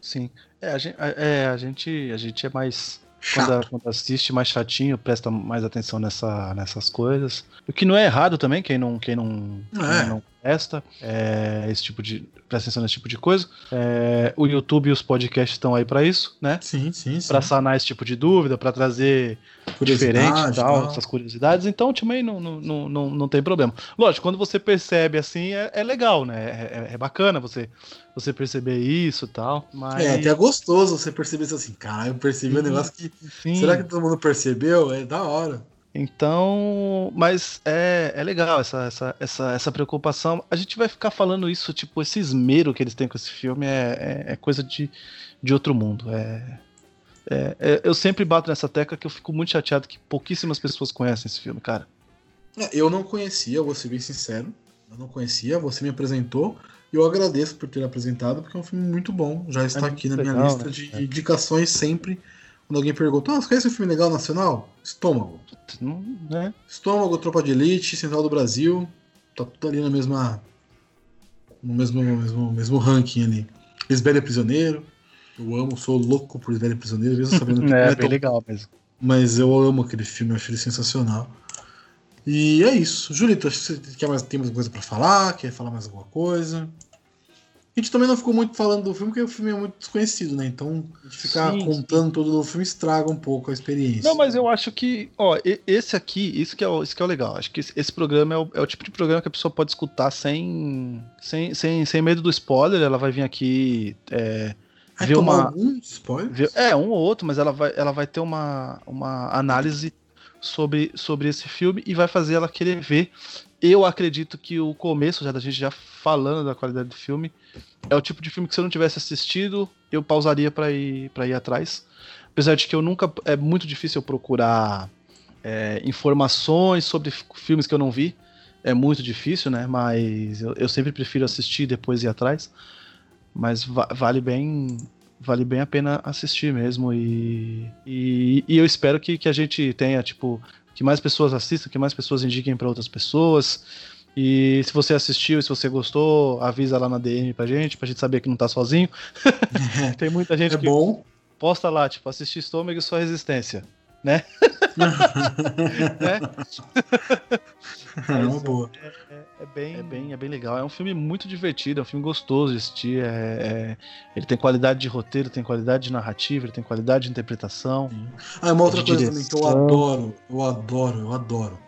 Speaker 3: Sim. É, a gente, é, a gente, a gente é mais. Quando, quando, assiste mais chatinho, presta mais atenção nessa, nessas coisas. O que não é errado também, quem não, quem não, é. quem não presta é, esse tipo de presta atenção nesse tipo de coisa. É, o YouTube e os podcasts estão aí para isso, né?
Speaker 2: Sim, sim, sim.
Speaker 3: Para sanar esse tipo de dúvida, para trazer diferente e tal, essas curiosidades. Então também não, não, não, não tem problema. Lógico, quando você percebe assim, é, é legal, né? É, é, é, bacana você, você perceber isso e tal. Mas...
Speaker 2: É, até é gostoso você perceber isso assim, cara, eu percebi sim, um negócio que. Sim. Será que todo mundo percebeu? É da hora.
Speaker 3: Então, mas é, é legal essa, essa, essa, essa preocupação. A gente vai ficar falando isso, tipo, esse esmero que eles têm com esse filme é, é, é coisa de, de outro mundo. É, é, é, eu sempre bato nessa tecla que eu fico muito chateado que pouquíssimas pessoas conhecem esse filme, cara.
Speaker 2: É, eu não conhecia, vou ser bem sincero. Eu não conhecia, você me apresentou e eu agradeço por ter apresentado, porque é um filme muito bom. Já está aqui na minha lista né? de indicações sempre quando alguém pergunta, ah, você conhece um filme legal nacional? Estômago.
Speaker 3: Né?
Speaker 2: Estômago, Tropa de Elite, Central do Brasil. Tá tudo ali na mesma. No mesmo, mesmo, mesmo ranking ali. É Prisioneiro. Eu amo, sou louco por Velho Prisioneiro, mesmo sabendo que
Speaker 3: É,
Speaker 2: não é
Speaker 3: bem
Speaker 2: tão
Speaker 3: legal mesmo.
Speaker 2: Mas eu amo aquele filme, eu acho ele sensacional. E é isso. Julito, acho que você quer mais, tem mais coisa pra falar? Quer falar mais alguma coisa? A gente também não ficou muito falando do filme, porque o filme é muito desconhecido, né? Então, ficar
Speaker 3: Sim,
Speaker 2: contando todo o filme estraga um pouco a experiência.
Speaker 3: Não, mas eu acho que, ó, esse aqui, isso que é o, isso que é o legal. Acho que esse, programa é o, é o tipo de programa que a pessoa pode escutar sem, sem, sem, sem medo do spoiler. Ela vai vir aqui. É, ver uma-
Speaker 2: algum spoiler?
Speaker 3: ver- é, um ou outro, mas ela vai, ela vai ter uma, uma análise sobre, sobre esse filme e vai fazer ela querer ver. Eu acredito que o começo, já da gente já falando da qualidade do filme, é o tipo de filme que se eu não tivesse assistido, eu pausaria pra ir, pra ir atrás. Apesar de que eu nunca. É muito difícil eu procurar é, informações sobre filmes que eu não vi. É muito difícil, né? Mas eu, eu sempre prefiro assistir e depois ir atrás. Mas va- vale bem. Vale bem a pena assistir mesmo. E, e, e eu espero que, que a gente tenha, tipo, que mais pessoas assistam, que mais pessoas indiquem para outras pessoas. E se você assistiu e se você gostou, avisa lá na DM pra gente, pra gente saber que não tá sozinho. Tem muita gente
Speaker 2: É
Speaker 3: que
Speaker 2: bom.
Speaker 3: posta lá, tipo, assistir estômago e sua resistência. Né?
Speaker 2: é uma boa.
Speaker 3: É bem, é, bem, é bem legal. É um filme muito divertido, é um filme gostoso de assistir. É, é- ele tem qualidade de roteiro, tem qualidade de narrativa, ele tem qualidade de interpretação.
Speaker 2: Ah, uma outra coisa também que eu adoro, eu adoro, eu adoro.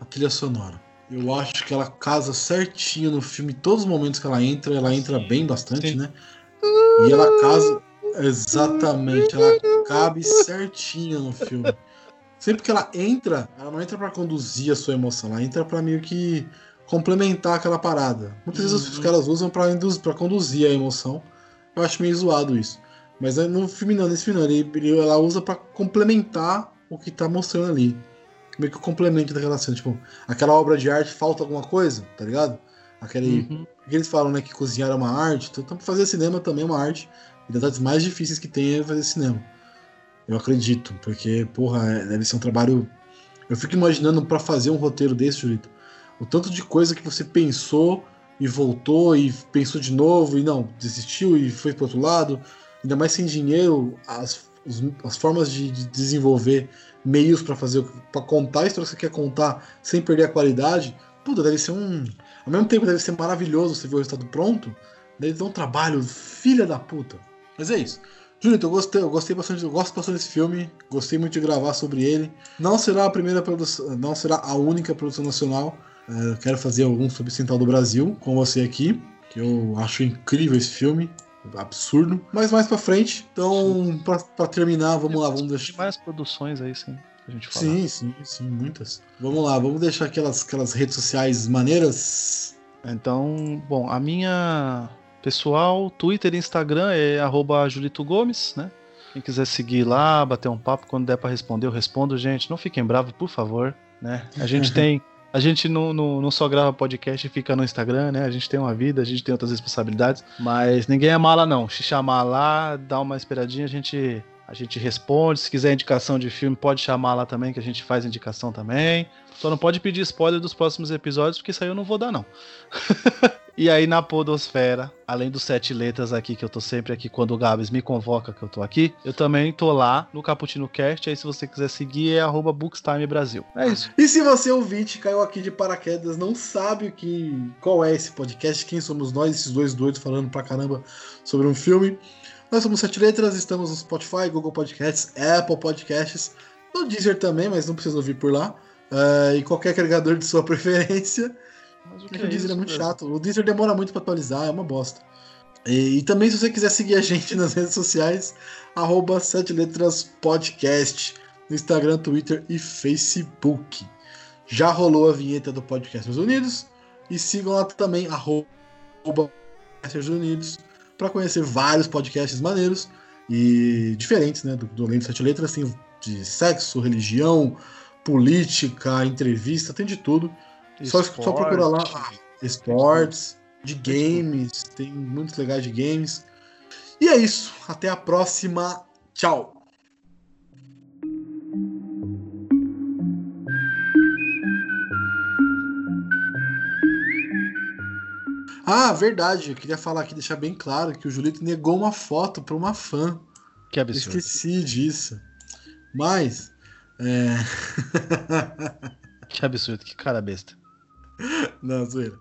Speaker 2: A trilha sonora. Eu acho que ela casa certinho no filme. Todos os momentos que ela entra, ela entra
Speaker 3: Sim,
Speaker 2: bem bastante,
Speaker 3: sim.
Speaker 2: né? E ela casa. Exatamente, ela cabe certinho no filme. Sempre que ela entra, ela não entra pra conduzir a sua emoção, ela entra pra meio que complementar aquela parada. Muitas vezes os
Speaker 3: Uhum.
Speaker 2: caras usam pra conduzir a emoção. Eu acho meio zoado isso. Mas é no filme não, nesse filme não, ele, ele- ela usa pra complementar o que tá mostrando ali. Meio que o complemento daquela cena. Tipo, aquela obra de arte falta alguma coisa, tá ligado? Aquele.
Speaker 3: Uhum.
Speaker 2: que eles falam, né, que cozinhar é uma arte. Então, fazer cinema também é uma arte. E das artes mais difíceis que tem é fazer cinema. Eu acredito, porque, porra, é- deve ser um trabalho. Eu fico imaginando pra fazer um roteiro desse, Julito, o tanto de coisa que você pensou e voltou e pensou de novo e não, desistiu e foi pro outro lado. Ainda mais sem dinheiro, as, as formas de, de desenvolver meios pra fazer, para contar a história que você quer contar sem perder a qualidade, puta, deve ser um. Ao mesmo tempo deve ser maravilhoso você ver o resultado pronto, deve dar um trabalho, filha da puta. Mas é isso. Julito, eu gostei, eu gostei bastante, eu gosto bastante desse filme, gostei muito de gravar sobre ele. Não será a primeira produção, não será a única produção nacional. É, quero fazer algum sobre Central do Brasil com você aqui, que eu acho incrível esse filme, absurdo. Mas mais pra frente, então, pra, pra terminar, vamos lá, vamos
Speaker 3: Tem
Speaker 2: deixar.
Speaker 3: mais produções aí, sim. A gente fala.
Speaker 2: Sim, sim, sim, muitas. Vamos lá, vamos deixar aquelas, aquelas redes sociais maneiras.
Speaker 3: Então, bom, a minha pessoal, Twitter e Instagram é arroba Julito Gomes, né? Quem quiser seguir lá, bater um papo, quando der pra responder, eu respondo, gente. Não fiquem bravos, por favor, né? A gente tem. A gente não, não, não só grava podcast e fica no Instagram, né? A gente tem uma vida, a gente tem outras responsabilidades. Mas ninguém é mala, não. Se chamar lá, dá uma esperadinha, a gente, a gente responde. Se quiser indicação de filme, pode chamar lá também, que a gente faz indicação também. Só não pode pedir spoiler dos próximos episódios, porque isso aí eu não vou dar, não. e aí na Podosfera, além dos sete letras aqui, que eu tô sempre aqui quando o Gabs me convoca que eu tô aqui, eu também tô lá no Caputino Cast. Aí se você quiser seguir, é arroba Bookstime Brasil. É isso.
Speaker 2: E se você ouvinte caiu aqui de paraquedas, não sabe o que, qual é esse podcast, quem somos nós, esses dois doidos falando pra caramba sobre um filme. Nós somos Sete Letras, estamos no Spotify, Google Podcasts, Apple Podcasts, no Deezer também, mas não precisa ouvir por lá. eh, e qualquer agregador de sua preferência.
Speaker 3: Mas o
Speaker 2: Porque o Deezer é muito chato. O Deezer demora muito pra atualizar, é uma bosta. E, e também, se você quiser seguir a gente nas redes sociais, arroba Sete Letras Podcast, no Instagram, Twitter e Facebook. Já rolou a vinheta do Podcast Meus Unidos. E sigam lá também, arroba Podcast Unidos, para conhecer vários podcasts maneiros e diferentes, né? Do, do Além de Sete Letras, tem de sexo, religião, política, entrevista, tem de tudo. Só, só procurar lá esportes, de games, tem muitos legais de games. E é isso. Até a próxima. Tchau. Ah, verdade. Eu queria falar aqui, deixar bem claro que o Julito negou uma foto pra uma fã.
Speaker 3: Que absurdo.
Speaker 2: Esqueci disso. Mas. É...
Speaker 3: que absurdo, que cara besta.
Speaker 2: Não, zoeira.